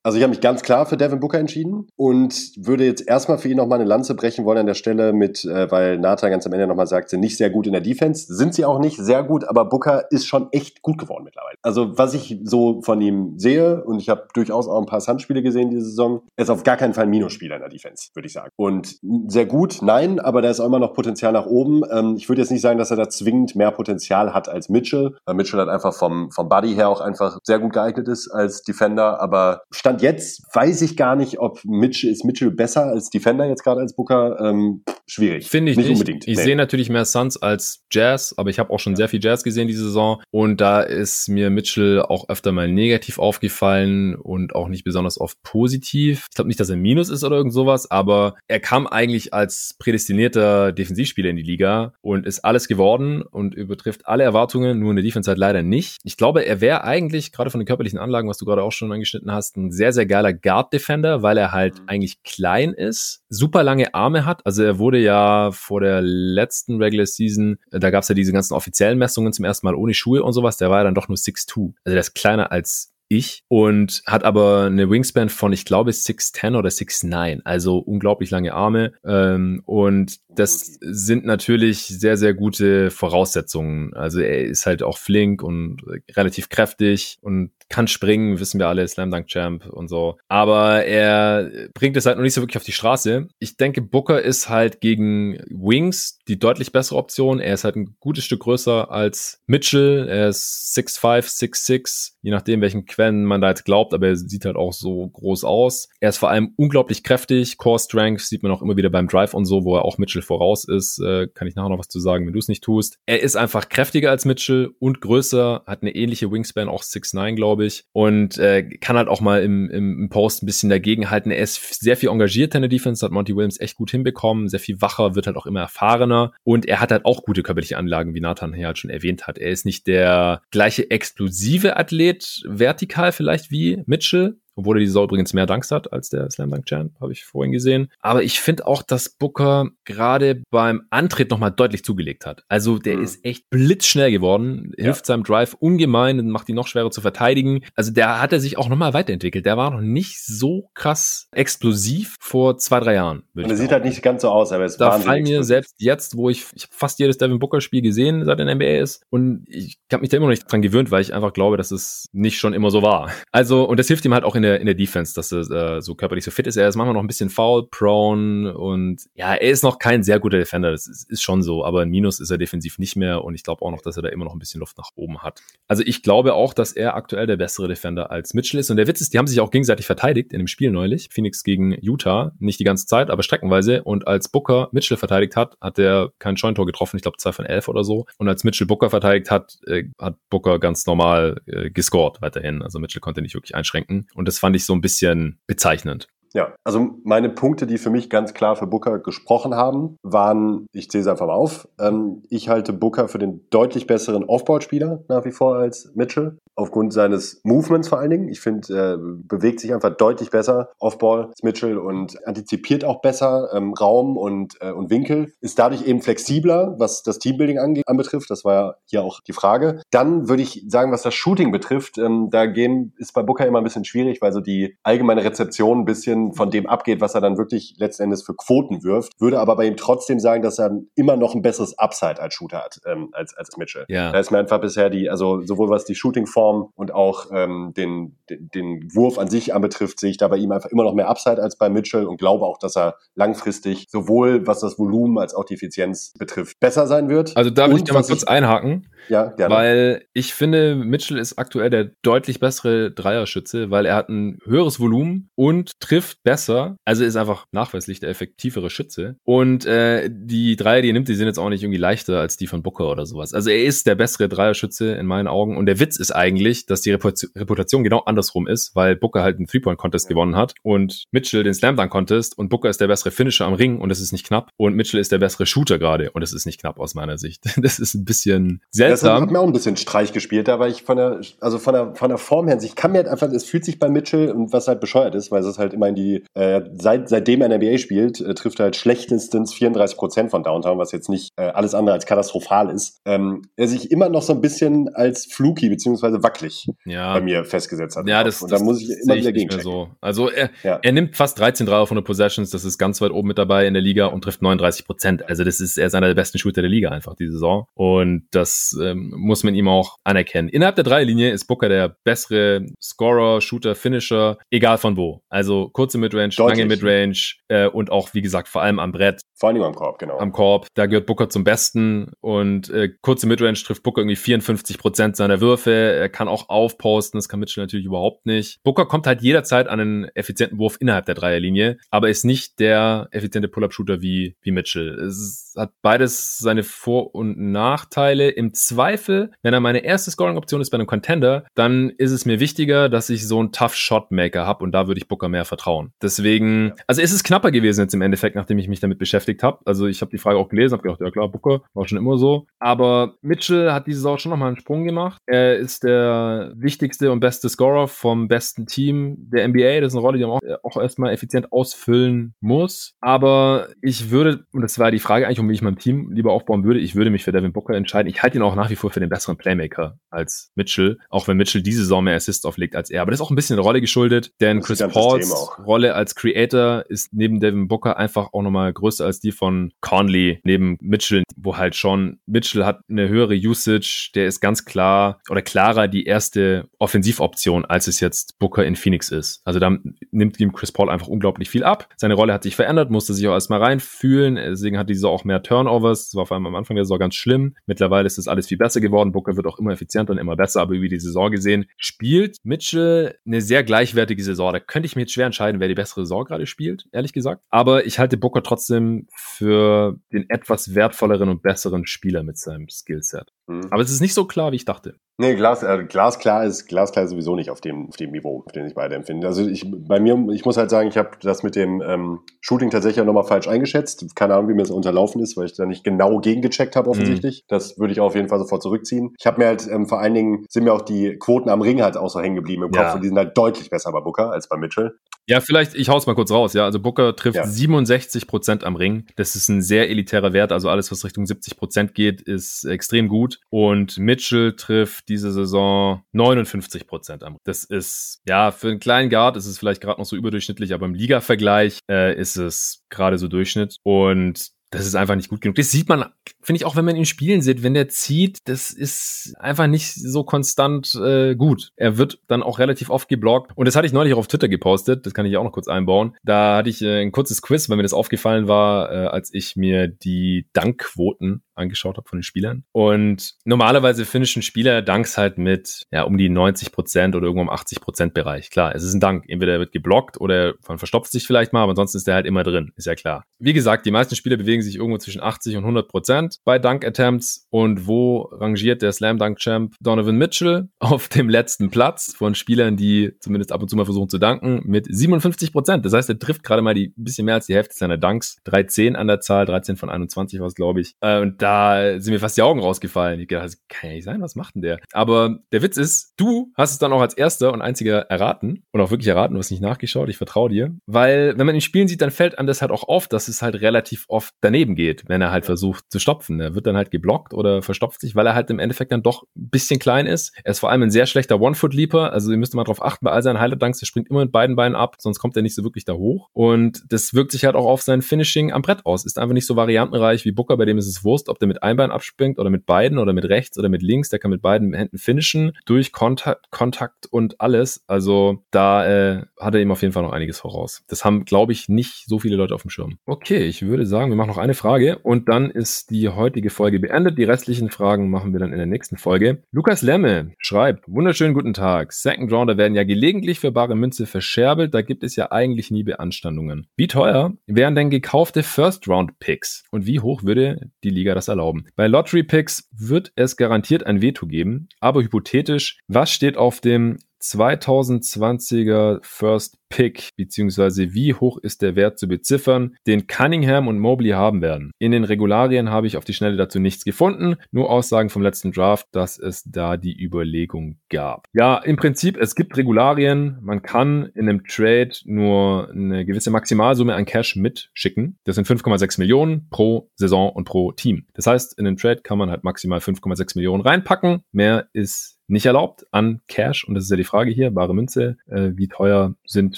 Also ich habe mich ganz klar für Devin Booker entschieden und würde jetzt erstmal für ihn nochmal eine Lanze brechen wollen an der Stelle mit, äh, weil Nathan ganz am Ende nochmal sagt, sind nicht sehr gut in der Defense. Sind sie auch nicht sehr gut, aber Booker ist schon echt gut geworden mittlerweile. Also was ich so von ihm sehe, und ich habe durchaus auch ein paar Handspiele gesehen diese Saison, er ist auf gar keinen Fall ein Minusspieler in der Defense, würde ich sagen. Und sehr gut, nein, aber da ist auch immer noch Potenzial nach oben. Ähm, ich würde jetzt nicht sagen, dass er da zwingend mehr Potenzial hat als Mitchell, weil Mitchell hat einfach vom, vom Body her auch einfach sehr gut geeignet ist als Defender, aber Stand jetzt weiß ich gar nicht, ob Mitchell, ist Mitchell besser als Defender jetzt gerade als Booker? Ähm, schwierig. Finde ich nicht, nicht. unbedingt. Ich nee. sehe natürlich mehr Suns als Jazz, aber ich habe auch schon ja. sehr viel Jazz gesehen diese Saison und da ist mir Mitchell auch öfter mal negativ aufgefallen und auch nicht besonders oft positiv. Ich glaube nicht, dass er Minus ist oder irgend sowas, aber er kam eigentlich als prädestinierter Defensivspieler in die Liga und ist alles geworden und übertrifft alle Erwartungen, nur in der Defense halt leider nicht. Ich glaube, er wäre eigentlich gerade von den körperlichen Anlagen, was du gerade auch schon angeschnitten hast, ein sehr, sehr geiler Guard-Defender, weil er halt mhm. eigentlich klein ist, super lange Arme hat. Also er wurde ja vor der letzten Regular Season, da gab es ja diese ganzen offiziellen Messungen zum ersten Mal ohne Schuhe und sowas, der war ja dann doch nur 6'2. Also der ist kleiner als ich und hat aber eine Wingspan von, ich glaube, 6'10 oder 6'9, also unglaublich lange Arme. Ähm, und das sind natürlich sehr, sehr gute Voraussetzungen. Also er ist halt auch flink und relativ kräftig und kann springen, wissen wir alle, Slam Dunk Champ und so. Aber er bringt es halt noch nicht so wirklich auf die Straße. Ich denke, Booker ist halt gegen Wings die deutlich bessere Option. Er ist halt ein gutes Stück größer als Mitchell. Er ist 6'5, 6'6, je nachdem, welchen Quellen man da jetzt glaubt, aber er sieht halt auch so groß aus. Er ist vor allem unglaublich kräftig. Core Strength sieht man auch immer wieder beim Drive und so, wo er auch Mitchell voraus ist. Äh, kann ich nachher noch was zu sagen, wenn du es nicht tust. Er ist einfach kräftiger als Mitchell und größer, hat eine ähnliche Wingspan, auch 6'9, glaube glaube ich. Und äh, kann halt auch mal im, im, Post ein bisschen dagegenhalten. Er ist sehr viel engagierter in der Defense, hat Monty Williams echt gut hinbekommen, sehr viel wacher, wird halt auch immer erfahrener. Und er hat halt auch gute körperliche Anlagen, wie Nathan hier halt schon erwähnt hat. Er ist nicht der gleiche explosive Athlet, vertikal vielleicht wie Mitchell, obwohl er die Saison übrigens mehr Dunks hat als der Slam Dunk Champ, habe ich vorhin gesehen. Aber ich finde auch, dass Booker gerade beim Antritt nochmal deutlich zugelegt hat. Also der mhm. ist echt blitzschnell geworden, hilft ja. seinem Drive ungemein und macht ihn noch schwerer zu verteidigen. Also der hat er sich auch nochmal weiterentwickelt. Der war noch nicht so krass explosiv vor zwei, drei Jahren. Und er sieht halt nicht ganz so aus, aber es Da fallen mir selbst jetzt, wo ich, ich fast jedes Devin Booker Spiel gesehen, seit er in der NBA ist und ich habe mich da immer noch nicht dran gewöhnt, weil ich einfach glaube, dass es nicht schon immer so war. Also, und das hilft ihm halt auch in der der, in der Defense, dass er äh, so körperlich so fit ist. Er ist manchmal noch ein bisschen foul-prone und ja, er ist noch kein sehr guter Defender. Das ist, ist schon so, aber ein Minus ist er defensiv nicht mehr und ich glaube auch noch, dass er da immer noch ein bisschen Luft nach oben hat. Also ich glaube auch, dass er aktuell der bessere Defender als Mitchell ist. Und der Witz ist, die haben sich auch gegenseitig verteidigt in dem Spiel neulich. Phoenix gegen Utah. Nicht die ganze Zeit, aber streckenweise. Und als Booker Mitchell verteidigt hat, hat er kein Scheuntor getroffen. Ich glaube, zwei von elf oder so. Und als Mitchell Booker verteidigt hat, äh, hat Booker ganz normal äh, gescored weiterhin. Also Mitchell konnte nicht wirklich einschränken. Und das fand ich so ein bisschen bezeichnend. Ja, also meine Punkte, die für mich ganz klar für Booker gesprochen haben, waren, ich zähle es einfach mal auf, ähm, ich halte Booker für den deutlich besseren Offball-Spieler nach wie vor als Mitchell aufgrund seines Movements vor allen Dingen. Ich finde, er bewegt sich einfach deutlich besser Offball als Mitchell und antizipiert auch besser ähm, Raum und, äh, und Winkel. Ist dadurch eben flexibler, was das Teambuilding angeht, anbetrifft. Das war ja hier auch die Frage. Dann würde ich sagen, was das Shooting betrifft, ähm, da gehen, ist bei Booker immer ein bisschen schwierig, weil so die allgemeine Rezeption ein bisschen von dem abgeht, was er dann wirklich letzten Endes für Quoten wirft. Würde aber bei ihm trotzdem sagen, dass er immer noch ein besseres Upside als Shooter hat, ähm, als, als Mitchell. Ja. Da ist mir einfach bisher die, also sowohl was die Shooting-Form Form und auch ähm, den, den, den Wurf an sich anbetrifft, sehe ich da bei ihm einfach immer noch mehr Upside als bei Mitchell und glaube auch, dass er langfristig sowohl was das Volumen als auch die Effizienz betrifft besser sein wird. Also da will ich mal kurz einhaken. Ja, gerne. Weil ich finde, Mitchell ist aktuell der deutlich bessere Dreierschütze, weil er hat ein höheres Volumen und trifft besser. Also ist einfach nachweislich der effektivere Schütze. Und äh, die Dreier, die er nimmt, die sind jetzt auch nicht irgendwie leichter als die von Booker oder sowas. Also er ist der bessere Dreierschütze in meinen Augen. Und der Witz ist eigentlich, dass die Reputation genau andersrum ist, weil Booker halt einen Three-Point-Contest ja. gewonnen hat und Mitchell den Slam-Dunk-Contest und Booker ist der bessere Finisher am Ring und es ist nicht knapp und Mitchell ist der bessere Shooter gerade und es ist nicht knapp aus meiner Sicht. Das ist ein bisschen seltsam. Das hat mir auch ein bisschen Streich gespielt, da war ich von der, also von der, von der Form her, ich kann mir halt einfach, es fühlt sich bei Mitchell und was halt bescheuert ist, weil es halt immer in die, äh, seit, seitdem er in der NBA spielt, äh, trifft er halt schlechtestens 34 Prozent von Downtown, was jetzt nicht äh, alles andere als katastrophal ist. Ähm, er sich immer noch so ein bisschen als fluky beziehungsweise wackelig ja. bei mir festgesetzt hat. Ja, das, und da muss ich immer wieder gegen so. Also er, ja. er nimmt fast 13 Dreier von der Possessions, das ist ganz weit oben mit dabei in der Liga und trifft 39 Prozent. Also das ist, er ist einer der besten Shooter der Liga einfach die Saison. Und das ähm, muss man ihm auch anerkennen. Innerhalb der Dreierlinie ist Booker der bessere Scorer, Shooter, Finisher, egal von wo. Also kurze Midrange, lange Midrange äh, und auch, wie gesagt, vor allem am Brett. Vor allem am Korb, genau. Am Korb. Da gehört Booker zum Besten und äh, kurze Midrange trifft Booker irgendwie 54 Prozent seiner Würfe. Er kann auch aufposten, das kann Mitchell natürlich überhaupt nicht. Booker kommt halt jederzeit an einen effizienten Wurf innerhalb der Dreierlinie, aber ist nicht der effiziente Pull-Up-Shooter wie, wie Mitchell. Es hat beides seine Vor- und Nachteile. Im Zweifel, wenn er meine erste Scoring-Option ist bei einem Contender, dann ist es mir wichtiger, dass ich so einen Tough-Shot-Maker habe und da würde ich Booker mehr vertrauen. Deswegen, also ist es knapper gewesen jetzt im Endeffekt, nachdem ich mich damit beschäftigt habe. Also ich habe die Frage auch gelesen, habe gedacht, ja klar, Booker war schon immer so. Aber Mitchell hat diese Saison schon nochmal einen Sprung gemacht. Er ist der wichtigste und beste Scorer vom besten Team der NBA. Das ist eine Rolle, die man auch, auch erstmal effizient ausfüllen muss. Aber ich würde, und das war die Frage eigentlich, um wie ich mein Team lieber aufbauen würde, ich würde mich für Devin Booker entscheiden. Ich halte ihn auch nach wie vor für den besseren Playmaker als Mitchell, auch wenn Mitchell diese Saison mehr Assists auflegt als er. Aber das ist auch ein bisschen eine Rolle geschuldet, denn Chris Pauls Rolle als Creator ist neben Devin Booker einfach auch nochmal größer als die von Conley neben Mitchell, wo halt schon Mitchell hat eine höhere Usage, der ist ganz klar oder klarer die erste Offensivoption, als es jetzt Booker in Phoenix ist. Also da nimmt ihm Chris Paul einfach unglaublich viel ab. Seine Rolle hat sich verändert, musste sich auch erstmal reinfühlen. Deswegen hat diese auch mehr Turnovers. Das war vor allem am Anfang der Saison ganz schlimm. Mittlerweile ist das alles viel besser geworden. Booker wird auch immer effizienter und immer besser, aber wie die Saison gesehen, spielt Mitchell eine sehr gleichwertige Saison. Da könnte ich mir jetzt schwer entscheiden, wer die bessere Saison gerade spielt, ehrlich gesagt. Aber ich halte Booker trotzdem für den etwas wertvolleren und besseren Spieler mit seinem Skillset. Mhm. Aber es ist nicht so klar, wie ich dachte. Nee, Glas, äh, glasklar ist glasklar sowieso nicht auf dem, auf dem Niveau, auf dem ich beide empfinde. Also ich, bei mir, ich muss halt sagen, ich habe das mit dem ähm, Shooting tatsächlich nochmal falsch eingeschätzt. Keine Ahnung, wie mir das unterlaufen ist, weil ich da nicht genau gegengecheckt habe offensichtlich. Mhm. Das würde ich auf jeden Fall sofort zurückziehen. Ich habe mir halt ähm, vor allen Dingen, sind mir auch die Quoten am Ring halt auch so hängen geblieben im Kopf ja. und die sind halt deutlich besser bei Booker als bei Mitchell. Ja, vielleicht, ich hau's mal kurz raus, ja. Also Booker trifft ja. 67 Prozent am Ring. Das ist ein sehr elitärer Wert. Also alles, was Richtung 70 Prozent geht, ist extrem gut. Und Mitchell trifft diese Saison 59 Prozent am. Das ist, ja, für einen kleinen Guard ist es vielleicht gerade noch so überdurchschnittlich, aber im Liga-Vergleich äh, ist es gerade so Durchschnitt. Und das ist einfach nicht gut genug. Das sieht man, finde ich, auch wenn man ihn spielen sieht. Wenn der zieht, das ist einfach nicht so konstant äh, gut. Er wird dann auch relativ oft geblockt. Und das hatte ich neulich auch auf Twitter gepostet. Das kann ich auch noch kurz einbauen. Da hatte ich äh, ein kurzes Quiz, weil mir das aufgefallen war, äh, als ich mir die Dankquoten angeschaut habe von den Spielern. Und normalerweise finishen Spieler Dunks halt mit ja um die 90 Prozent oder irgendwo im 80 Prozent Bereich. Klar, es ist ein Dank. Entweder er wird geblockt oder man verstopft sich vielleicht mal, aber ansonsten ist der halt immer drin. Ist ja klar. Wie gesagt, die meisten Spieler bewegen sich irgendwo zwischen 80 und 100 Prozent bei Dunk Attempts. Und wo rangiert der Slam Dunk Champ Donovan Mitchell? Auf dem letzten Platz von Spielern, die zumindest ab und zu mal versuchen zu danken, mit 57 Prozent. Das heißt, er trifft gerade mal die bisschen mehr als die Hälfte seiner Dunks. 13 an der Zahl, 13 von 21 war es, glaube ich. Äh, und da sind mir fast die Augen rausgefallen. Ich dachte, das kann ja nicht sein, was macht denn der? Aber der Witz ist, du hast es dann auch als erster und einziger erraten und auch wirklich erraten, du hast nicht nachgeschaut, ich vertraue dir. Weil, wenn man ihn spielen sieht, dann fällt einem das halt auch auf, dass es halt relativ oft daneben geht, wenn er halt versucht zu stopfen. Er wird dann halt geblockt oder verstopft sich, weil er halt im Endeffekt dann doch ein bisschen klein ist. Er ist vor allem ein sehr schlechter One-Foot-Leaper, also ihr müsst mal drauf achten, bei all seinen Highlight-Dunks, er springt immer mit beiden Beinen ab, sonst kommt er nicht so wirklich da hoch. Und das wirkt sich halt auch auf sein Finishing am Brett aus. Ist einfach nicht so variantenreich wie Booker, bei dem ist es Wurst, ob der mit einem Bein abspringt oder mit beiden oder mit rechts oder mit links. Der kann mit beiden Händen finishen durch Kontakt, Kontakt und alles. Also da äh, hat er ihm auf jeden Fall noch einiges voraus. Das haben, glaube ich, nicht so viele Leute auf dem Schirm. Okay, ich würde sagen, wir machen noch eine Frage und dann ist die die heutige Folge beendet. Die restlichen Fragen machen wir dann in der nächsten Folge. Lukas Lemme schreibt, wunderschönen guten Tag. Second Rounder werden ja gelegentlich für bare Münze verscherbelt. Da gibt es ja eigentlich nie Beanstandungen. Wie teuer wären denn gekaufte First Round Picks? Und wie hoch würde die Liga das erlauben? Bei Lottery Picks wird es garantiert ein Veto geben. Aber hypothetisch, was steht auf dem 2020er First Pick, beziehungsweise wie hoch ist der Wert zu beziffern, den Cunningham und Mobley haben werden. In den Regularien habe ich auf die Schnelle dazu nichts gefunden, nur Aussagen vom letzten Draft, dass es da die Überlegung gab. Ja, im Prinzip, es gibt Regularien, man kann in einem Trade nur eine gewisse Maximalsumme an Cash mitschicken. Das sind 5,6 Millionen pro Saison und pro Team. Das heißt, in einem Trade kann man halt maximal 5,6 Millionen reinpacken. Mehr ist nicht erlaubt an Cash. Und das ist ja die Frage hier, bare Münze. Äh, wie teuer sind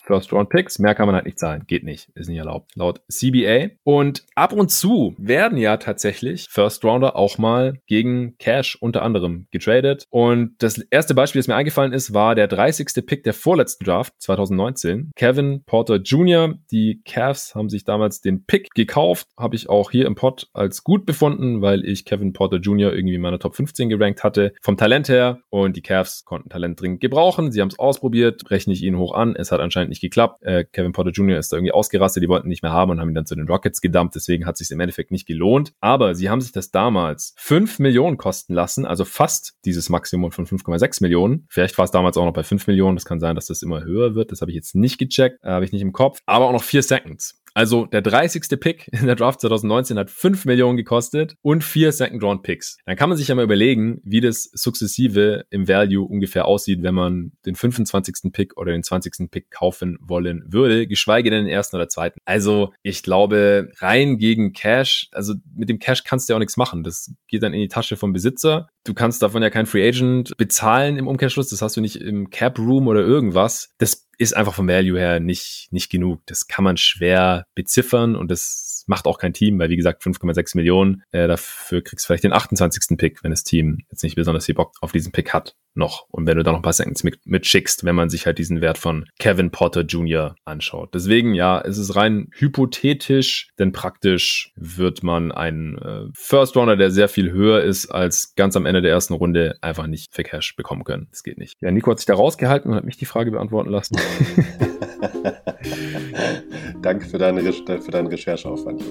First-Round-Picks? Mehr kann man halt nicht zahlen. Geht nicht. Ist nicht erlaubt. Laut CBA. Und ab und zu werden ja tatsächlich First-Rounder auch mal gegen Cash unter anderem getradet. Und das erste Beispiel, das mir eingefallen ist, war der 30. Pick der vorletzten Draft 2019. Kevin Porter Jr. Die Cavs haben sich damals den Pick gekauft. Habe ich auch hier im Pod als gut befunden, weil ich Kevin Porter Jr. irgendwie in meiner Top 15 gerankt hatte. Vom Talent her. Und die Cavs konnten Talent dringend gebrauchen. Sie haben es ausprobiert, rechne ich ihnen hoch an. Es hat anscheinend nicht geklappt. Äh, Kevin Porter Jr. ist da irgendwie ausgerastet, die wollten ihn nicht mehr haben und haben ihn dann zu den Rockets gedumpt. Deswegen hat es sich im Endeffekt nicht gelohnt. Aber sie haben sich das damals 5 Millionen kosten lassen, also fast dieses Maximum von 5,6 Millionen. Vielleicht war es damals auch noch bei 5 Millionen. Das kann sein, dass das immer höher wird. Das habe ich jetzt nicht gecheckt, äh, habe ich nicht im Kopf. Aber auch noch 4 Seconds. Also der 30. Pick in der Draft 2019 hat 5 Millionen gekostet und 4 Second Round Picks. Dann kann man sich ja mal überlegen, wie das sukzessive im Value ungefähr aussieht, wenn man den 25. Pick oder den 20. Pick kaufen wollen würde, geschweige denn den ersten oder zweiten. Also ich glaube, rein gegen Cash, also mit dem Cash kannst du ja auch nichts machen. Das geht dann in die Tasche vom Besitzer. Du kannst davon ja kein Free Agent bezahlen im Umkehrschluss. Das hast du nicht im Cap Room oder irgendwas. Das ist einfach vom Value her nicht, nicht genug. Das kann man schwer beziffern und das macht auch kein Team, weil wie gesagt 5,6 Millionen, äh, dafür kriegst du vielleicht den 28. Pick, wenn das Team jetzt nicht besonders viel Bock auf diesen Pick hat noch. Und wenn du da noch ein paar Seconds mit, mitschickst, wenn man sich halt diesen Wert von Kevin Potter Jr. anschaut. Deswegen, ja, es ist rein hypothetisch, denn praktisch wird man einen äh, First Rounder, der sehr viel höher ist als ganz am Ende der ersten Runde, einfach nicht für Cash bekommen können. Das geht nicht. Ja, Nico hat sich da rausgehalten und hat mich die Frage beantworten lassen. Danke für deine, für deinen Rechercheaufwand.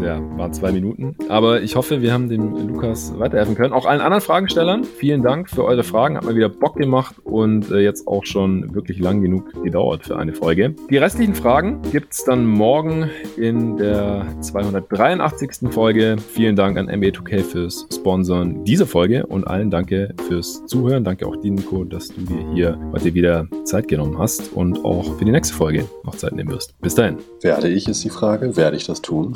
Ja, waren zwei Minuten. Aber ich hoffe, wir haben dem Lukas weiterhelfen können. Auch allen anderen Fragestellern, vielen Dank für eure Fragen. Hat mal wieder Bock gemacht und äh, jetzt auch schon wirklich lang genug gedauert für eine Folge. Die restlichen Fragen gibt es dann morgen in der 283. Folge. Vielen Dank an NBA2K fürs Sponsoren dieser Folge und allen danke fürs Zuhören. Danke auch dir, Nico, dass du dir hier heute wieder Zeit genommen hast und auch für die nächste Folge noch Zeit nehmen wirst. Bis dahin. Werde ich, ist die Frage. Werde ich das tun?